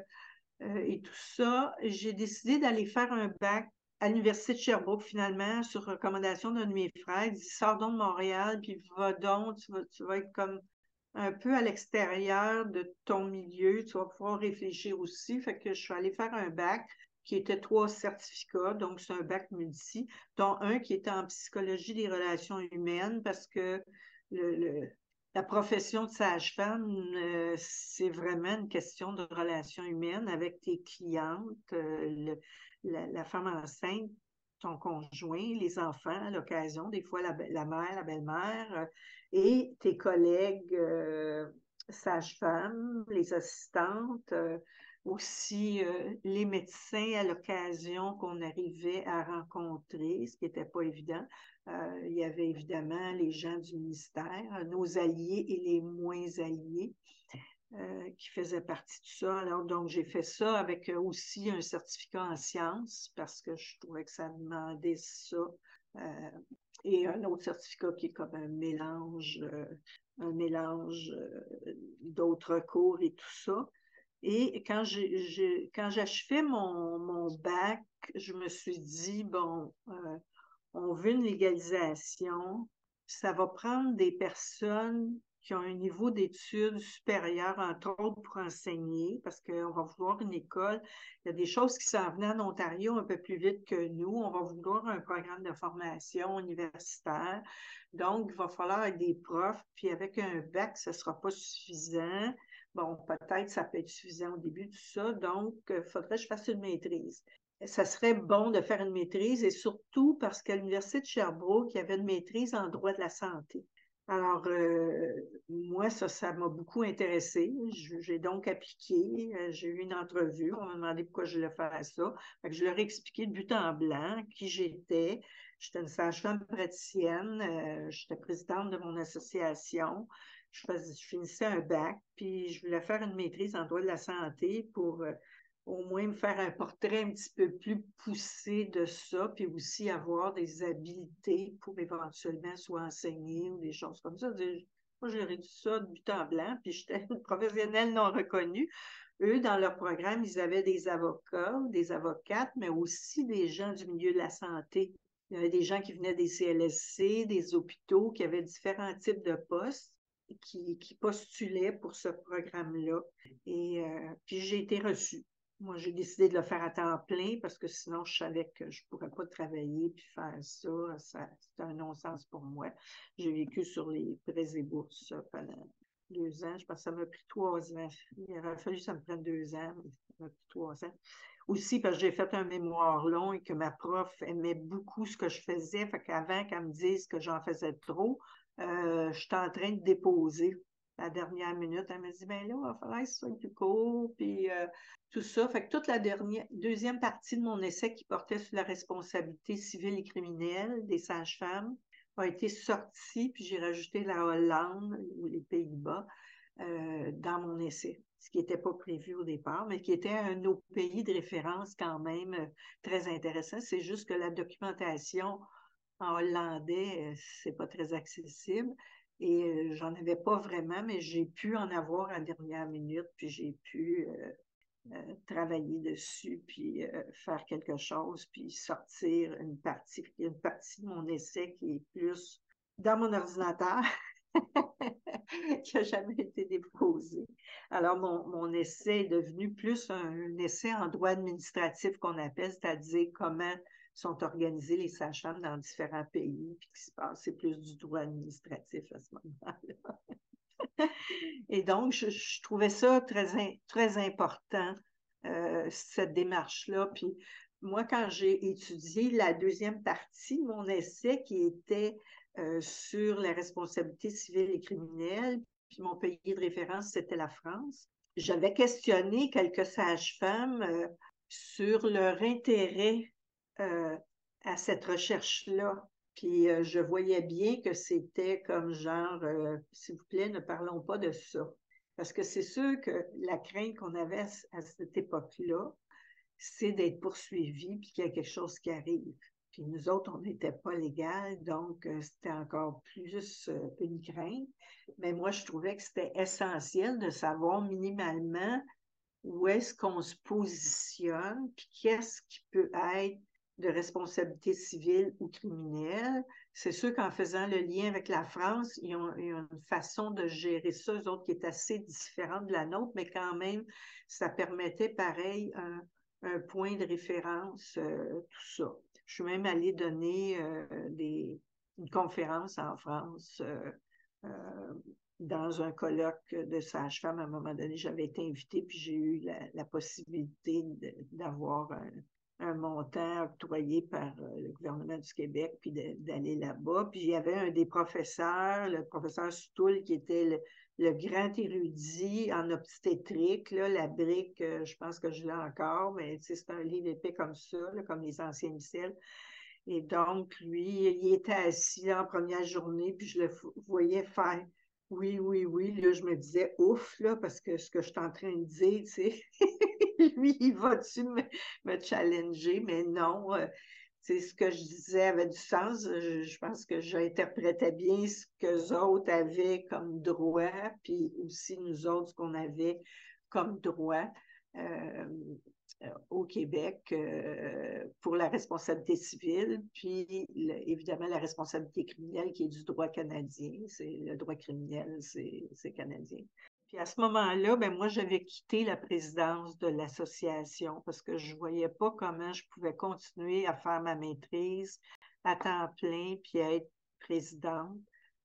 euh, et tout ça, j'ai décidé d'aller faire un bac à l'Université de Sherbrooke, finalement, sur recommandation d'un de mes frères, il dit Sors donc de Montréal, puis va donc, tu vas, tu vas être comme un peu à l'extérieur de ton milieu, tu vas pouvoir réfléchir aussi. Fait que je suis allée faire un bac qui était trois certificats, donc c'est un bac multi, dont un qui était en psychologie des relations humaines parce que la profession de sage-femme, euh, c'est vraiment une question de relations humaines avec tes clientes, euh, la, femme enceinte, ton conjoint, les enfants à l'occasion, des fois la, mère, la belle-mère, euh, et tes collègues sages-femmes, les assistantes aussi euh, les médecins à l'occasion qu'on arrivait à rencontrer, ce qui n'était pas évident. Euh, il y avait évidemment les gens du ministère, nos alliés et les moins alliés. Euh, qui faisaient partie de ça. Alors, donc, j'ai fait ça avec aussi un certificat en sciences parce que je trouvais que ça demandait ça. et un autre certificat qui est comme un mélange, un mélange d'autres cours et tout ça. Et quand j'ai quand j'achevais mon, mon bac, je me suis dit, bon, euh, on veut une légalisation, ça va prendre des personnes qui ont un niveau d'études supérieur, entre autres pour enseigner, parce qu'on va vouloir une école. Il y a des choses qui s'en venaient en Ontario un peu plus vite que nous. On va vouloir un programme de formation universitaire. Donc, il va falloir des profs, puis avec un bac, ce ne sera pas suffisant. Bon, peut-être ça peut être suffisant au début de ça, donc il euh, faudrait que je fasse une maîtrise. Ça serait bon de faire une maîtrise et surtout parce qu'à l'Université de Sherbrooke, il y avait une maîtrise en droit de la santé. Alors, euh, moi, ça, ça m'a beaucoup intéressé. J'ai donc appliqué. Euh, j'ai eu une entrevue. On m'a demandé pourquoi je voulais faire ça. je leur ai expliqué de but en blanc qui j'étais. J'étais une sage-femme praticienne. j'étais présidente de mon association je, finissais un bac, puis je voulais faire une maîtrise en droit de la santé pour euh, au moins me faire un portrait un petit peu plus poussé de ça, puis aussi avoir des habiletés pour éventuellement soit enseigner ou des choses comme ça. Moi, j'ai réduit ça de but en blanc, puis j'étais une professionnelle non reconnue. Eux, dans leur programme, ils avaient des avocats, des avocates, mais aussi des gens du milieu de la santé. Il y avait des gens qui venaient des CLSC, des hôpitaux, qui avaient différents types de postes qui, postulait pour ce programme-là. Et euh, puis j'ai été reçue. Moi, j'ai décidé de le faire à temps plein parce que sinon, je savais que je ne pourrais pas travailler puis faire ça. C'était un non-sens pour moi. J'ai vécu sur les prêts et bourses pendant deux ans. Je pense que ça m'a pris trois ans. Il aurait fallu que ça me prenne deux ans, ça m'a pris trois ans. Aussi parce que j'ai fait un mémoire long et que ma prof aimait beaucoup ce que je faisais. Fait qu'avant qu'elle me dise que j'en faisais trop, euh, j'étais en train de déposer la dernière minute. Elle m'a dit, ben là, il va falloir que ce soit plus court, puis euh, tout ça. Fait que toute la dernière, deuxième partie de mon essai qui portait sur la responsabilité civile et criminelle des sages-femmes a été sortie, puis j'ai rajouté la Hollande ou les Pays-Bas euh, dans mon essai, ce qui n'était pas prévu au départ, mais qui était un autre pays de référence quand même très intéressant. C'est juste que la documentation en hollandais, euh, c'est pas très accessible. Et euh, j'en avais pas vraiment, mais j'ai pu en avoir en dernière minute, puis j'ai pu euh, travailler dessus, puis faire quelque chose, puis sortir une partie, une partie de mon essai qui est plus dans mon ordinateur, qui n'a jamais été déposé. Alors, mon, mon, essai est devenu plus un essai en droit administratif qu'on appelle, c'est-à-dire comment sont organisés les sages-femmes dans différents pays, puis qui se passe, c'est plus du droit administratif à ce moment-là. Et donc, je, trouvais ça très, très important, euh, cette démarche-là. Puis moi, quand j'ai étudié la deuxième partie de mon essai qui était euh, sur la responsabilité civile et criminelle, puis mon pays de référence, c'était la France, j'avais questionné quelques sages-femmes euh, sur leur intérêt euh, à cette recherche-là. Puis euh, je voyais bien que c'était comme genre, euh, s'il vous plaît, ne parlons pas de ça. Parce que c'est sûr que la crainte qu'on avait à, cette époque-là, c'est d'être poursuivi puis qu'il y a quelque chose qui arrive. Puis nous autres, on n'était pas légal, donc c'était encore plus une crainte. Mais moi, je trouvais que c'était essentiel de savoir minimalement où est-ce qu'on se positionne, puis qu'est-ce qui peut être de responsabilité civile ou criminelle. C'est sûr qu'en faisant le lien avec la France, ils ont, une façon de gérer ça, eux autres, qui est assez différente de la nôtre, mais quand même, ça permettait pareil un, point de référence, euh, tout ça. Je suis même allée donner euh, des, une conférence en France euh, dans un colloque de sage-femme. À un moment donné, j'avais été invitée, puis j'ai eu la possibilité d'avoir un, montant octroyé par euh, le gouvernement du Québec, puis d'aller là-bas. Puis il y avait un des professeurs, le professeur Stoul, qui était le, grand érudit en obstétrique. Là, la brique, euh, je pense que je l'ai encore, mais c'est un livre épais comme ça, comme les anciens missels. Et donc, lui, il était assis en première journée, puis je le voyais faire oui, oui, oui. Là, je me disais ouf, là, parce que ce que je suis en train de dire, tu sais, lui, il va-tu me, challenger? Mais non, euh, ce que je disais avait du sens. Je, pense que j'interprétais bien ce que autres avaient comme droit, puis aussi nous autres, ce qu'on avait comme droit. Euh, au Québec euh, pour la responsabilité civile, puis évidemment la responsabilité criminelle qui est du droit canadien. C'est le droit criminel, c'est canadien. Puis à ce moment-là, ben moi, j'avais quitté la présidence de l'association parce que je ne voyais pas comment je pouvais continuer à faire ma maîtrise à temps plein puis être présidente.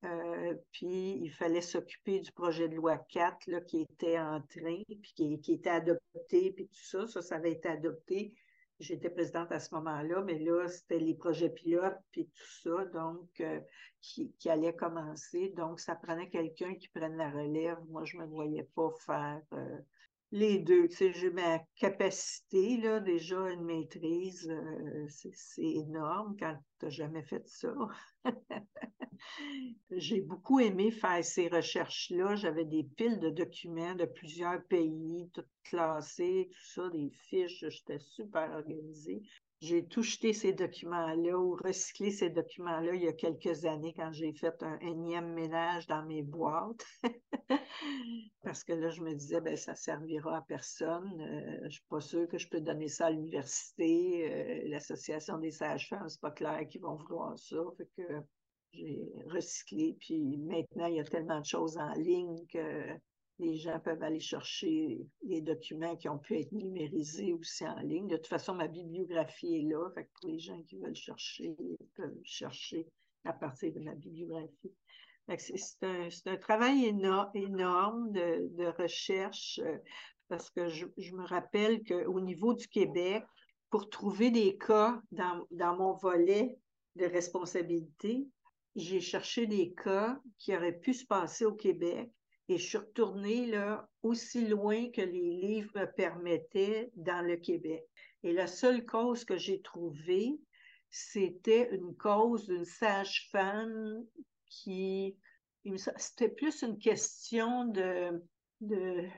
Euh, puis il fallait s'occuper du projet de loi 4 là, qui était en train, puis qui, qui, était adopté, puis tout ça, ça, ça avait été adopté. J'étais présidente à ce moment-là, mais là, c'était les projets pilotes, puis tout ça, donc, euh, qui, qui allait commencer. Donc, ça prenait quelqu'un qui prenne la relève. Moi, je ne me voyais pas faire euh, les deux. Tu sais, j'ai ma capacité, là, déjà une maîtrise, c'est énorme quand tu n'as jamais fait ça. J'ai beaucoup aimé faire ces recherches-là. J'avais des piles de documents de plusieurs pays, tout classés, tout ça, des fiches. J'étais super organisée. J'ai tout jeté ces documents-là ou recyclé ces documents-là il y a quelques années quand j'ai fait un énième ménage dans mes boîtes. Parce que là, je me disais, ben, ça servira à personne. Euh, je ne suis pas sûre que je peux donner ça à l'université. Euh, L'Association des sages-femmes, c'est pas clair qu'ils vont vouloir ça. Fait que j'ai recyclé. Puis maintenant, il y a tellement de choses en ligne que les gens peuvent aller chercher les documents qui ont pu être numérisés aussi en ligne. De toute façon, ma bibliographie est là. Pour les gens qui veulent chercher, ils peuvent chercher à partir de ma bibliographie. C'est un, un, travail énorme de, recherche euh, parce que je, je me rappelle qu'au niveau du Québec, pour trouver des cas dans, dans mon volet de responsabilité, j'ai cherché des cas qui auraient pu se passer au Québec et je suis retournée là aussi loin que les livres me permettaient dans le Québec. Et la seule cause que j'ai trouvée, c'était une cause d'une sage-femme qui, c'était plus une question de, de,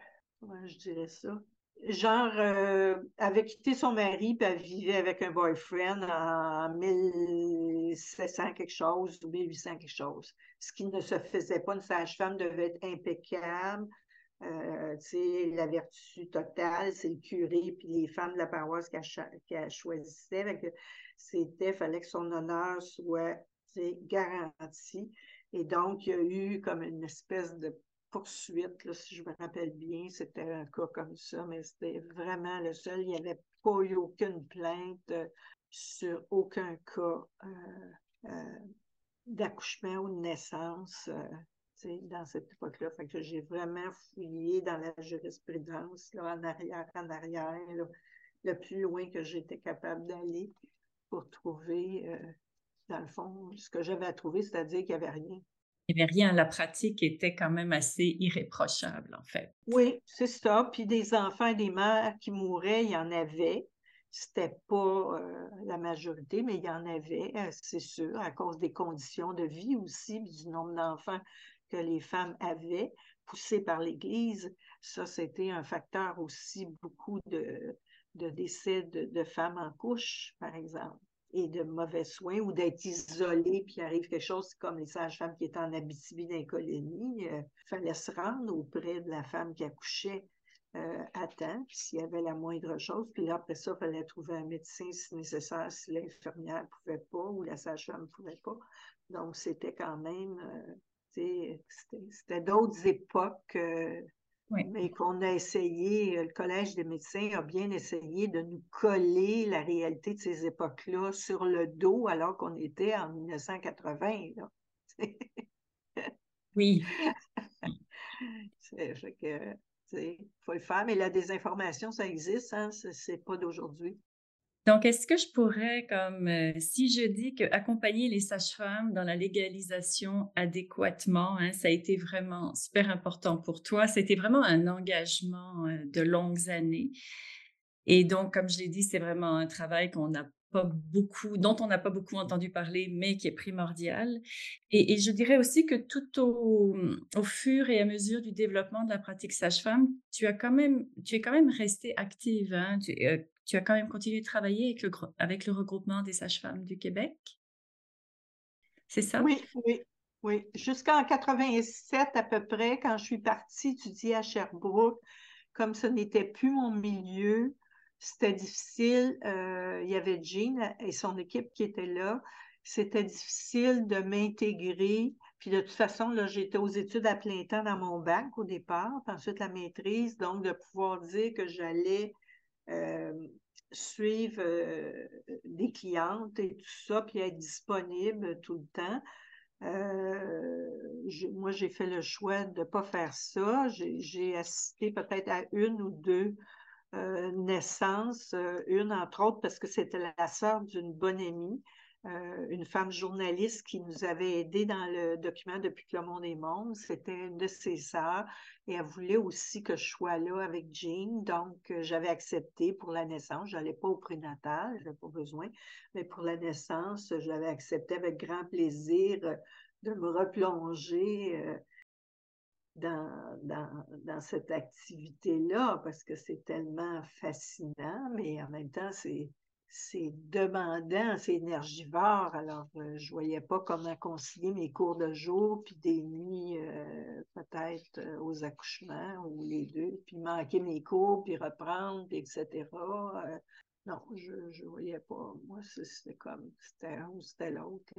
comment je dirais ça, genre, euh, avait quitté son mari, puis elle vivait avec un boyfriend en 1700 quelque chose ou 1800 quelque chose. Ce qui ne se faisait pas, une sage-femme devait être impeccable. Euh, la vertu totale, c'est le curé puis les femmes de la paroisse qu'elle choisissait. C'était, fallait que son honneur soit garanti. Et donc, il y a eu comme une espèce de poursuite, si je me rappelle bien, c'était un cas comme ça, mais c'était vraiment le seul. Il n'y avait pas eu aucune plainte euh, sur aucun cas euh, euh, d'accouchement ou de naissance dans cette époque-là. Fait que j'ai vraiment fouillé dans la jurisprudence, là, en arrière, en arrière, le plus loin que j'étais capable d'aller pour trouver, dans le fond, ce que j'avais à trouver, c'est-à-dire qu'il n'y avait rien il n'y avait rien. La pratique était quand même assez irréprochable, en fait. Oui, c'est ça. Puis des enfants et des mères qui mouraient, il y en avait. C'était pas euh, la majorité, mais il y en avait, euh, c'est sûr, à cause des conditions de vie aussi, du nombre d'enfants que les femmes avaient, poussés par l'Église. Ça, c'était un facteur aussi, beaucoup de, décès de femmes en couche, par exemple et de mauvais soins ou d'être isolé, puis arrive quelque chose comme les sages-femmes qui étaient en Abitibi d'un colonie, il euh, fallait se rendre auprès de la femme qui accouchait. euh, à temps, s'il y avait la moindre chose. Puis là, après ça, il fallait trouver un médecin si nécessaire, si l'infirmière pouvait pas ou la sage-femme pouvait pas. Donc, c'était quand même, euh, c'était d'autres époques. Euh, mais qu'on a essayé, le Collège des médecins a bien essayé de nous coller la réalité de ces époques-là sur le dos alors qu'on était en 1980. oui. fait que, il faut le faire, mais la désinformation, ça existe, hein, c'est pas d'aujourd'hui. Donc, est-ce que je pourrais, comme euh, si je dis que accompagner les sages-femmes dans la légalisation adéquatement, hein, ça a été vraiment super important pour toi. C'était vraiment un engagement euh, de longues années. Et donc, comme je l'ai dit, c'est vraiment un travail qu'on a pas beaucoup, dont on n'a pas beaucoup entendu parler, mais qui est primordial. Et, je dirais aussi que tout au, fur et à mesure du développement de la pratique sage-femme, tu as quand même, tu es quand même resté active. Hein? Euh, tu, as quand même continué de travailler avec le, regroupement des sages-femmes du Québec? C'est ça? Oui, oui, oui. Jusqu'en 87 à peu près, quand je suis partie étudier à Sherbrooke, comme ce n'était plus mon milieu, c'était difficile. Euh, il y avait Jean et son équipe qui étaient là. C'était difficile de m'intégrer. Puis de toute façon, là, j'étais aux études à plein temps dans mon bac au départ, puis ensuite la maîtrise. Donc, de pouvoir dire que j'allais suivre euh, des clientes et tout ça, puis être disponible tout le temps. moi, j'ai fait le choix de ne pas faire ça. J'ai assisté peut-être à une ou deux euh, naissance, euh, une entre autres parce que c'était la sœur d'une bonne amie, euh, une femme journaliste qui nous avait aidé dans le document Depuis que le monde est monde. C'était une de ses sœurs et elle voulait aussi que je sois là avec Jean. Donc, j'avais accepté pour la naissance. Je n'allais pas au prénatal, je n'avais pas besoin, mais pour la naissance, je l'avais accepté avec grand plaisir de me replonger dans, dans, dans cette activité-là parce que c'est tellement fascinant, mais en même temps, c'est, c'est demandant, c'est énergivore. Alors, euh, je ne voyais pas comment concilier mes cours de jour, puis des nuits euh, peut-être euh, aux accouchements ou les deux, puis manquer mes cours, puis reprendre, puis etc. Non, je ne voyais pas. Moi, c'était comme, c'était un ou c'était l'autre.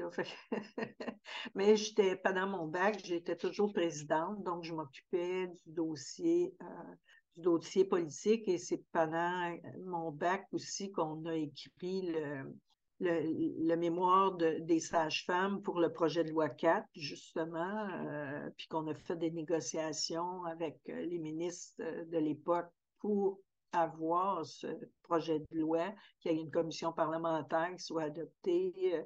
Mais j'étais, pendant mon bac, j'étais toujours présidente, donc je m'occupais du dossier, du dossier politique et c'est pendant mon bac aussi qu'on a écrit le, le, mémoire des sages-femmes pour le projet de loi 4, justement, euh, puis qu'on a fait des négociations avec les ministres de l'époque pour avoir ce projet de loi, qu'il y ait une commission parlementaire qui soit adoptée euh,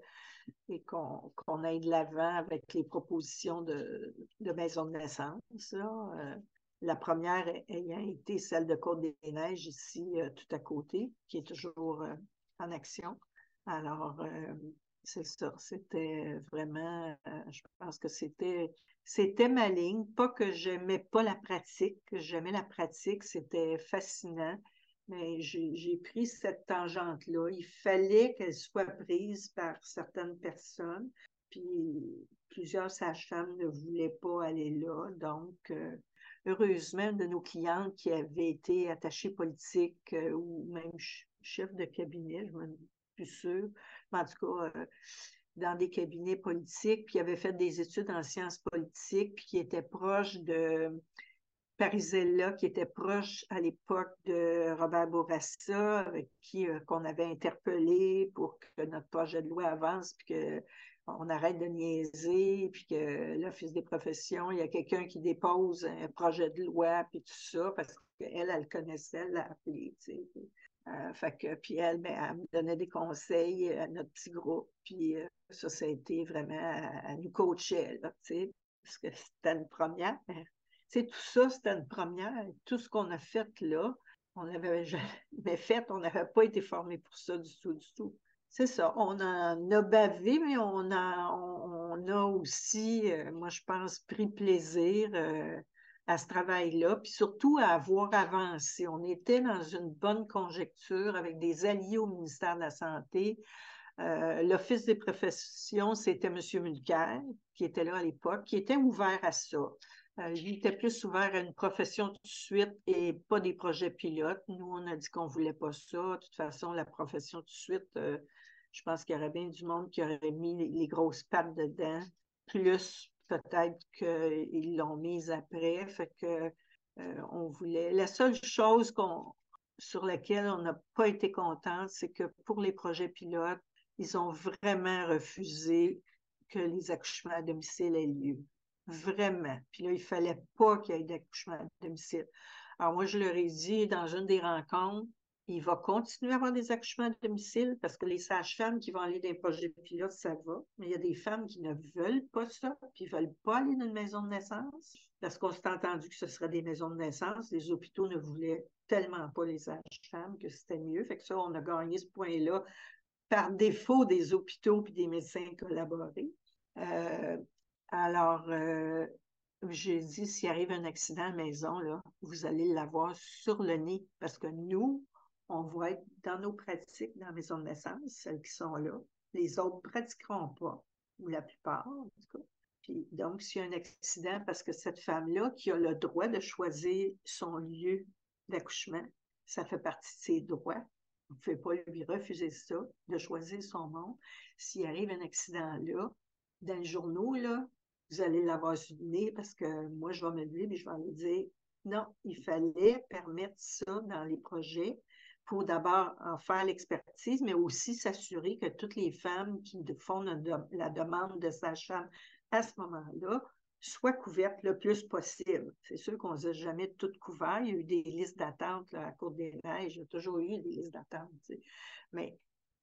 et qu'on aille de l'avant avec les propositions de, de maison de naissance. Euh, la première ayant été celle de Côte-des-Neiges, ici, euh, tout à côté, qui est toujours en action. Alors, c'est ça, c'était vraiment, je pense que c'était c'était ma ligne. Pas que j'aimais pas la pratique, que j'aimais la pratique, c'était fascinant. Mais j'ai pris cette tangente-là. Il fallait qu'elle soit prise par certaines personnes. Puis plusieurs sages-femmes ne voulaient pas aller là. Donc, euh, heureusement, de nos clientes qui avaient été attachées politiques euh, ou même chefs de cabinet, je ne suis plus sûre, mais en tout cas, euh, dans des cabinets politiques, puis avait fait des études en sciences politiques, puis qui était proche de Parisella, qui était proche à l'époque de Robert Bourassa, avec qui euh, qu'on avait interpellé pour que notre projet de loi avance, puis qu'on arrête de niaiser, puis que l'Office des professions, il y a quelqu'un qui dépose un projet de loi, puis tout ça, parce qu'elle, elle connaissait, elle l'a appelé. Euh, puis elle, ben, elle me donnait des conseils à notre petit groupe. Puis euh, ça, ça a été vraiment à, nous coacher, parce que c'était une première. tout ça, c'était une première. Tout ce qu'on a fait là, on n'avait jamais fait, on n'avait pas été formé pour ça du tout, du tout. C'est ça, on en a bavé, mais on a, on, a aussi, euh, moi je pense, pris plaisir à ce travail-là, puis surtout à avoir avancé. On était dans une bonne conjecture avec des alliés au ministère de la Santé. Euh, L'Office des professions, c'était M. Mulcair, qui était là à l'époque, qui était ouvert à ça. Euh, il était plus ouvert à une profession tout de suite et pas des projets pilotes. Nous, on a dit qu'on voulait pas ça. De toute façon, la profession tout de suite, euh, je pense qu'il y aurait bien du monde qui aurait mis les, grosses pattes dedans. Plus peut-être qu'ils l'ont mise après. Fait que euh, on voulait. La seule chose sur laquelle on n'a pas été content, c'est que pour les projets pilotes, ils ont vraiment refusé que les accouchements à domicile aient lieu. Vraiment. Puis là, il ne fallait pas qu'il y ait d'accouchement à domicile. Alors moi, je leur ai dit dans une des rencontres, il va continuer à avoir des accouchements à domicile parce que les sages-femmes qui vont aller dans les projets pilotes, ça va. Mais il y a des femmes qui ne veulent pas ça, puis ne veulent pas aller dans une maison de naissance parce qu'on s'est entendu que ce serait des maisons de naissance. Les hôpitaux ne voulaient tellement pas les sages-femmes que c'était mieux. Fait que ça, on a gagné ce point-là par défaut des hôpitaux et des médecins collaborés. Euh, alors, euh, j'ai dit, s'il arrive un accident à la maison, là, vous allez l'avoir sur le nez parce que nous, on va être dans nos pratiques dans la maison de naissance, celles qui sont là. Les autres ne pratiqueront pas, ou la plupart, en tout cas. Puis, donc, s'il y a un accident, parce que cette femme-là qui a le droit de choisir son lieu d'accouchement, ça fait partie de ses droits. Vous ne pouvez pas lui refuser ça, de choisir son nom. S'il arrive un accident là, dans le journaux, là, vous allez l'avoir sur le nez parce que moi, je vais me lever et je vais lui dire non, il fallait permettre ça dans les projets pour d'abord en faire l'expertise, mais aussi s'assurer que toutes les femmes qui font la demande de sage-femme à ce moment-là soient couvertes le plus possible. C'est sûr qu'on ne jamais toutes couvert. Il y a eu des listes d'attente à Côte des Neiges. A toujours eu des listes d'attente. Mais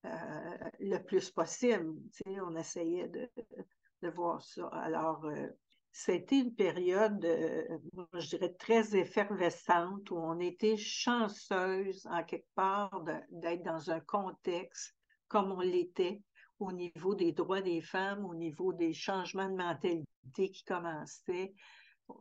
euh, le plus possible, on essayait de, de voir ça. Alors, euh, c'était une période, euh, je dirais, très effervescente où on était chanceuse, en quelque part, d'être dans un contexte comme on l'était au niveau des droits des femmes, au niveau des changements de mentalité qui commençaient,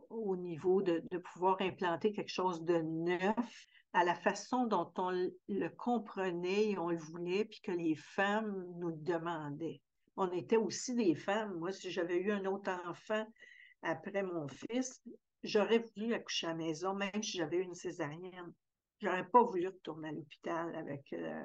au niveau de, de pouvoir implanter quelque chose de neuf à la façon dont on le comprenait et on le voulait, puis que les femmes nous demandaient on était aussi des femmes. Moi, si j'avais eu un autre enfant après mon fils, j'aurais voulu accoucher à la maison, même si j'avais une césarienne. J'aurais pas voulu retourner à l'hôpital avec, euh,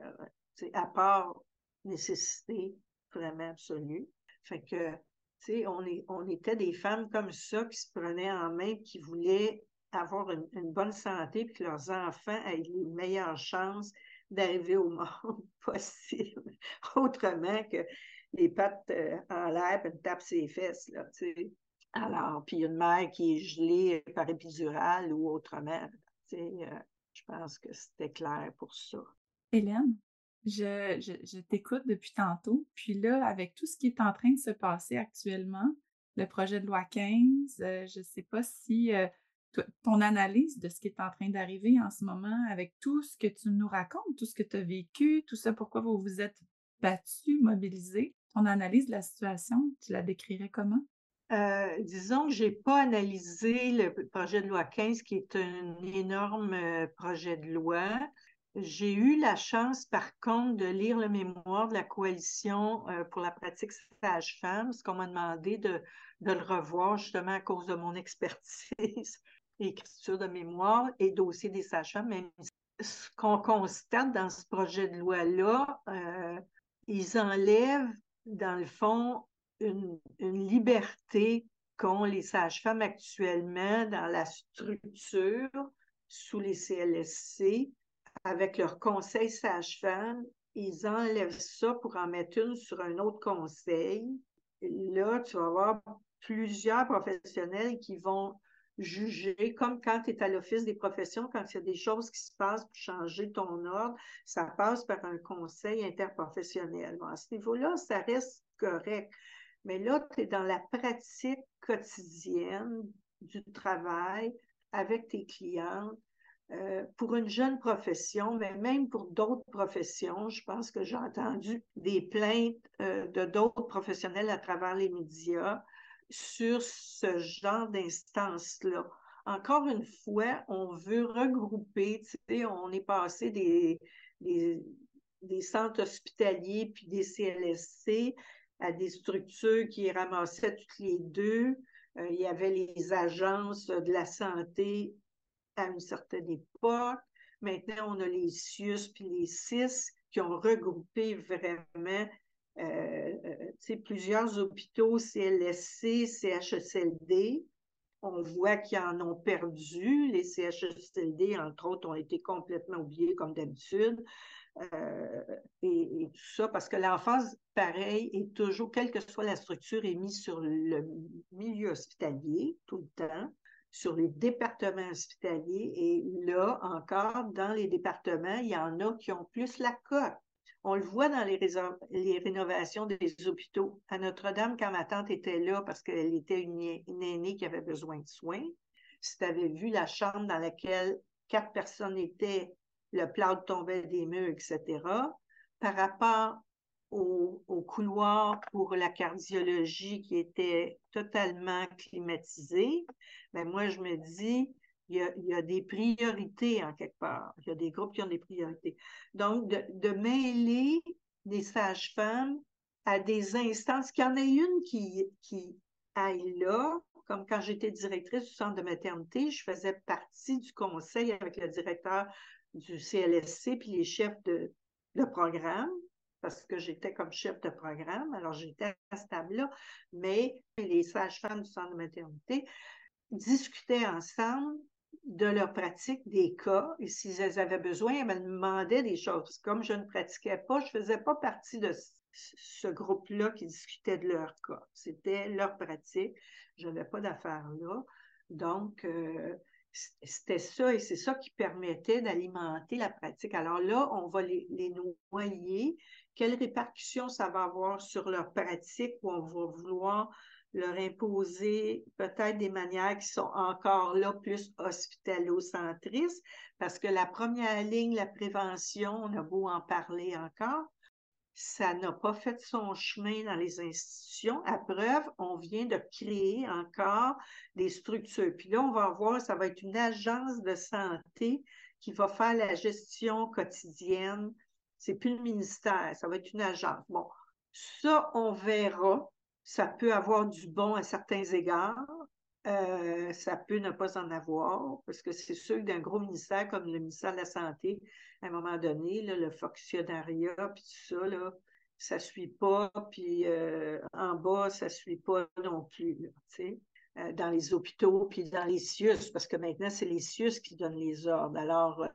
à part nécessité vraiment absolue. Fait que, tu sais, on, on était des femmes comme ça qui se prenaient en main, qui voulaient avoir une, une bonne santé, puis que leurs enfants aient les meilleures chances d'arriver au monde possible. Autrement que les pattes euh, en l'air, puis une tape ses fesses, là, tu sais. Alors, puis une mère qui est gelée par épidurale ou autrement, tu sais, euh, je pense que c'était clair pour ça. Hélène, je, je, t'écoute depuis tantôt, puis là, avec tout ce qui est en train de se passer actuellement, le projet de loi 15, euh, je ne sais pas si ton analyse de ce qui est en train d'arriver en ce moment, avec tout ce que tu nous racontes, tout ce que tu as vécu, tout ça, pourquoi vous vous êtes battu, mobilisé, ton analyse de la situation, tu la décrirais comment? Euh, disons que je n'ai pas analysé le projet de loi 15, qui est un énorme euh, projet de loi. J'ai eu la chance, par contre, de lire le mémoire de la coalition euh, pour la pratique sage-femme, ce qu'on m'a demandé de, de, le revoir justement à cause de mon expertise, écriture de mémoire et dossier des sages-femmes. Mais ce qu'on constate dans ce projet de loi-là, ils enlèvent dans le fond, une, liberté qu'ont les sages-femmes actuellement dans la structure sous les CLSC avec leur conseil sage-femme. Ils enlèvent ça pour en mettre une sur un autre conseil. Là, tu vas avoir plusieurs professionnels qui vont juger, comme quand tu es à l'Office des professions, quand il y a des choses qui se passent pour changer ton ordre, ça passe par un conseil interprofessionnel. à ce niveau-là, ça reste correct. Mais là, tu es dans la pratique quotidienne du travail avec tes clientes. Euh, pour une jeune profession, mais même pour d'autres professions, je pense que j'ai entendu des plaintes euh, de d'autres professionnels à travers les médias sur ce genre d'instance-là. Encore une fois, on veut regrouper, on est passé des, des, centres hospitaliers puis des CLSC à des structures qui ramassaient toutes les deux. Euh, il y avait les agences de la santé à une certaine époque. Maintenant, on a les CIUS puis les CIS qui ont regroupé vraiment euh, euh plusieurs hôpitaux CLSC, CHSLD. On voit qu'ils en ont perdu. Les CHSLD, entre autres, ont été complètement oubliés comme d'habitude. Euh, et, tout ça, parce que l'enfance, pareil, est toujours, quelle que soit la structure, est mise sur le milieu hospitalier tout le temps, sur les départements hospitaliers. Et là, encore, dans les départements, il y en a qui ont plus la cote. On le voit dans les, les rénovations des hôpitaux. À Notre-Dame, quand ma tante était là, parce qu'elle était une, une, aînée qui avait besoin de soins, si tu avais vu la chambre dans laquelle quatre personnes étaient le plâtre tombait des murs, etc. Par rapport au, couloir pour la cardiologie qui était totalement climatisé, ben moi, je me dis, il y, a, des priorités en quelque part. Il y a des groupes qui ont des priorités. Donc, de, mêler des sages-femmes à des instances, qu'il y en ait une qui, qui aille là, comme quand j'étais directrice du centre de maternité, je faisais partie du conseil avec le directeur du CLSC puis les chefs de, programme, parce que j'étais comme chef de programme, alors j'étais à ce table-là, mais les sages-femmes du centre de maternité discutaient ensemble de leur pratique des cas et s'ils avaient besoin, elles me demandaient des choses. Comme je ne pratiquais pas, je ne faisais pas partie de ce groupe-là qui discutait de leur cas. C'était leur pratique. Je n'avais pas d'affaires là. Donc, euh, c'était ça et c'est ça qui permettait d'alimenter la pratique. Alors là, on va les, noyer. Quelles répercussions ça va avoir sur leur pratique où on va vouloir leur imposer peut-être des manières qui sont encore là plus hospitalocentristes, parce que la première ligne, la prévention, on a beau en parler encore, ça n'a pas fait son chemin dans les institutions. À preuve, on vient de créer encore des structures. Puis là, on va voir, ça va être une agence de santé qui va faire la gestion quotidienne. C'est plus le ministère, ça va être une agence. Bon, ça, on verra. Ça peut avoir du bon à certains égards. Euh, ça peut ne pas en avoir, parce que c'est sûr que d'un gros ministère comme le ministère de la Santé, à un moment donné, le fonctionnariat, puis tout ça, là, ça ne suit pas, puis euh, en bas, ça ne suit pas non plus, sais, euh, dans les hôpitaux, puis dans les CIUS, parce que maintenant, c'est les CIUS qui donnent les ordres. Alors,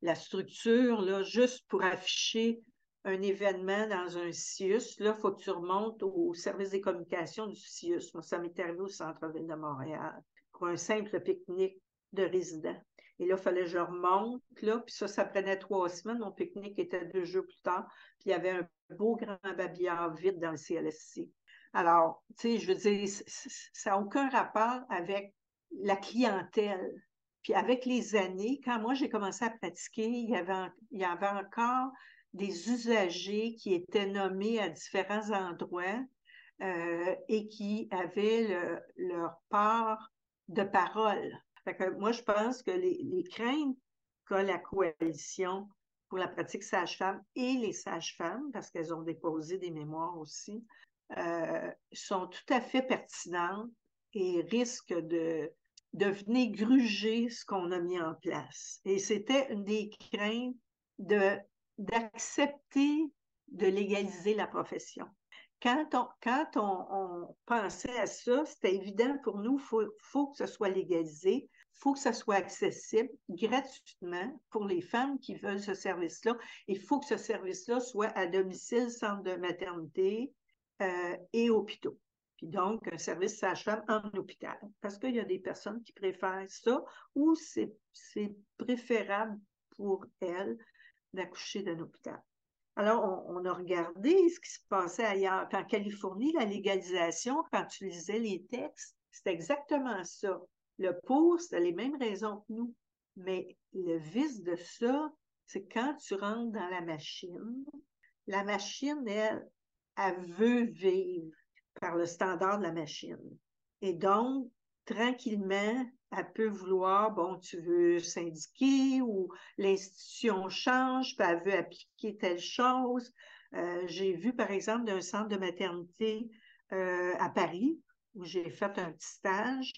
la structure, là, juste pour afficher un événement dans un CIUS, là, il faut que tu remontes au service des communications du CIUS. Moi, ça m'est arrivé au centre-ville de Montréal pour un simple pique-nique de résidents. Et là, il fallait que je remonte, là, puis ça, ça prenait trois semaines. Mon pique-nique était deux jours plus tard, puis il y avait un beau grand babillard vide dans le CLSC. Alors, tu sais, je veux dire, ça n'a aucun rapport avec la clientèle. Puis avec les années, quand moi j'ai commencé à pratiquer, il y avait, il y avait encore des usagers qui étaient nommés à différents endroits euh, et qui avaient leur part de parole. moi, je pense que les, craintes qu'a la coalition pour la pratique sage-femme et les sages-femmes, parce qu'elles ont déposé des mémoires aussi, euh, sont tout à fait pertinentes et risquent de, de venir gruger ce qu'on a mis en place. Et c'était une des craintes de d'accepter de légaliser la profession. Quand on, quand on, pensait à ça, c'était évident pour nous, il faut, que ce soit légalisé, il faut que ce soit accessible gratuitement pour les femmes qui veulent ce service-là. Il faut que ce service-là soit à domicile, centre de maternité euh, et hôpitaux. Puis donc, un service sage-femme en hôpital. Parce qu'il y a des personnes qui préfèrent ça ou c'est préférable pour elles d'accoucher d'un hôpital. Alors, on, a regardé ce qui se passait ailleurs. En Californie, la légalisation, quand tu lisais les textes, c'était exactement ça. Le pour, c'était les mêmes raisons que nous. Mais le vice de ça, c'est quand tu rentres dans la machine, la machine, elle, elle veut vivre par le standard de la machine. Et donc, tranquillement, elle peut vouloir, bon, tu veux syndiquer ou l'institution change, puis elle veut appliquer telle chose. Euh, j'ai vu, par exemple, d'un centre de maternité euh, à Paris, où j'ai fait un petit stage.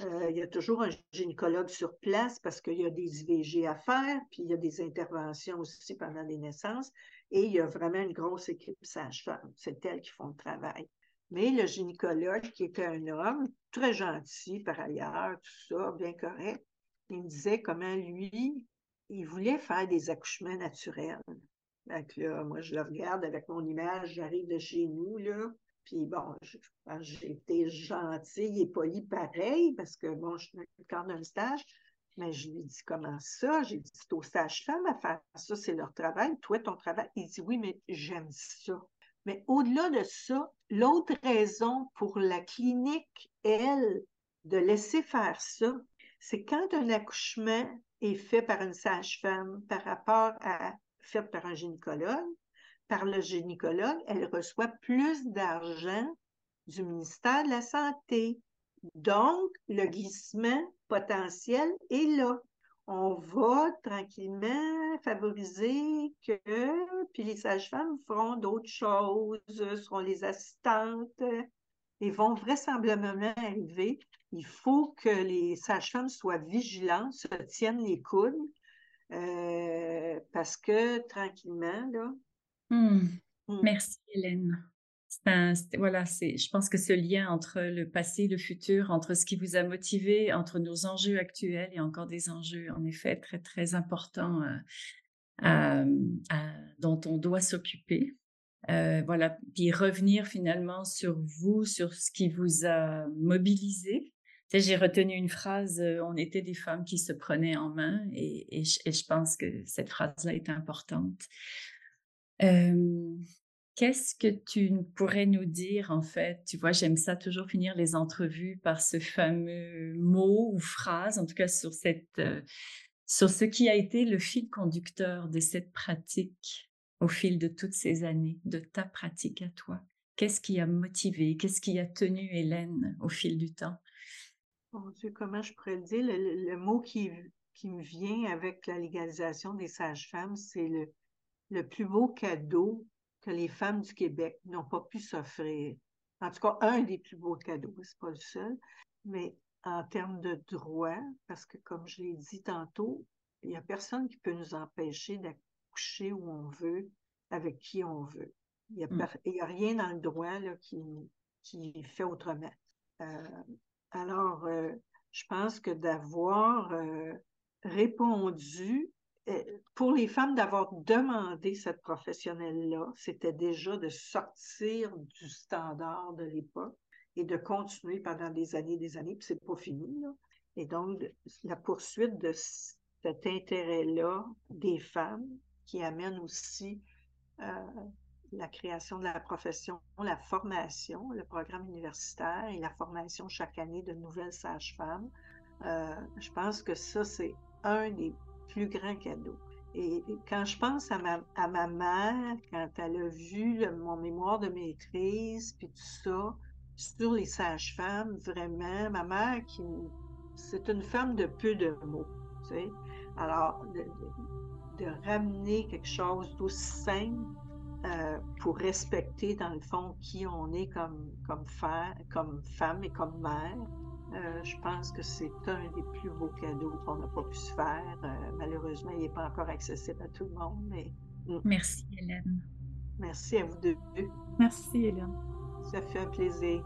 Euh, il y a toujours un gynécologue sur place parce qu'il y a des IVG à faire, puis il y a des interventions aussi pendant les naissances, et il y a vraiment une grosse équipe sage-femme. C'est elles qui font le travail. Mais le gynécologue, qui était un homme, très gentil par ailleurs, tout ça, bien correct, il me disait comment lui, il voulait faire des accouchements naturels. Donc là, moi, je le regarde avec mon image, j'arrive de chez nous, là. Puis bon, j'ai été gentille et polie pareil, parce que bon, je suis dans le stage, mais je lui dis comment ça? J'ai dit, c'est aux sages-femmes à faire ça, c'est leur travail. Toi, ton travail. Il dit oui, mais j'aime ça. Mais au-delà de ça, l'autre raison pour la clinique, elle, de laisser faire ça, c'est quand un accouchement est fait par une sage-femme par rapport à fait par un gynécologue, par le gynécologue, elle reçoit plus d'argent du ministère de la Santé. Donc, le glissement potentiel est là. On va tranquillement favoriser que, puis les sages-femmes feront d'autres choses, seront les assistantes et vont vraisemblablement arriver. Il faut que les sages-femmes soient vigilantes, se tiennent les coudes, euh, parce que tranquillement, là, Hmm. Hmm. Merci Hélène. Voilà, c'est, je pense que ce lien entre le passé le futur, entre ce qui vous a motivé, entre nos enjeux actuels et encore des enjeux en effet très très importants euh, dont on doit s'occuper. Euh, voilà, puis revenir finalement sur vous, sur ce qui vous a mobilisé. j'ai retenu une phrase, euh, on était des femmes qui se prenaient en main et, et je pense que cette phrase-là est importante. Qu'est-ce que tu pourrais nous dire en fait? Tu vois, j'aime ça toujours finir les entrevues par ce fameux mot ou phrase, en tout cas sur cette, sur ce qui a été le fil conducteur de cette pratique au fil de toutes ces années, de ta pratique à toi. Qu'est-ce qui a motivé? Qu'est-ce qui a tenu Hélène au fil du temps? Mon Dieu, comment je pourrais le dire? Le mot qui, qui me vient avec la légalisation des sages-femmes, c'est le, le plus beau cadeau que les femmes du Québec n'ont pas pu s'offrir. En tout cas, un des plus beaux cadeaux, c'est pas le seul, mais en termes de droit, parce que comme je l'ai dit tantôt, il n'y a personne qui peut nous empêcher d'accoucher où on veut, avec qui on veut. Il n'y mm. a, rien dans le droit là, qui, qui fait autrement. Euh, alors, euh, je pense que d'avoir euh, répondu pour les femmes d'avoir demandé cette professionnelle-là, c'était déjà de sortir du standard de l'époque et de continuer pendant des années, des années, puis c'est pas fini. Et donc, la poursuite de cet intérêt-là des femmes qui amène aussi euh, la création de la profession, la formation, le programme universitaire et la formation chaque année de nouvelles sages-femmes. Euh, je pense que ça, c'est un des plus grand cadeau. Et quand je pense à ma, à ma mère, quand elle a vu mon mémoire de maîtrise, puis tout ça, sur les sages-femmes, vraiment, ma mère, qui c'est une femme de peu de mots. Tu sais? Alors, de, ramener quelque chose d'aussi simple euh, pour respecter, dans le fond, qui on est comme, comme, comme femme et comme mère, euh, je pense que c'est un des plus beaux cadeaux qu'on n'a pas pu se faire. Euh, malheureusement, il n'est pas encore accessible à tout le monde. Mais... Mm. Merci, Hélène. Merci à vous deux. Merci, Hélène. Ça fait un plaisir.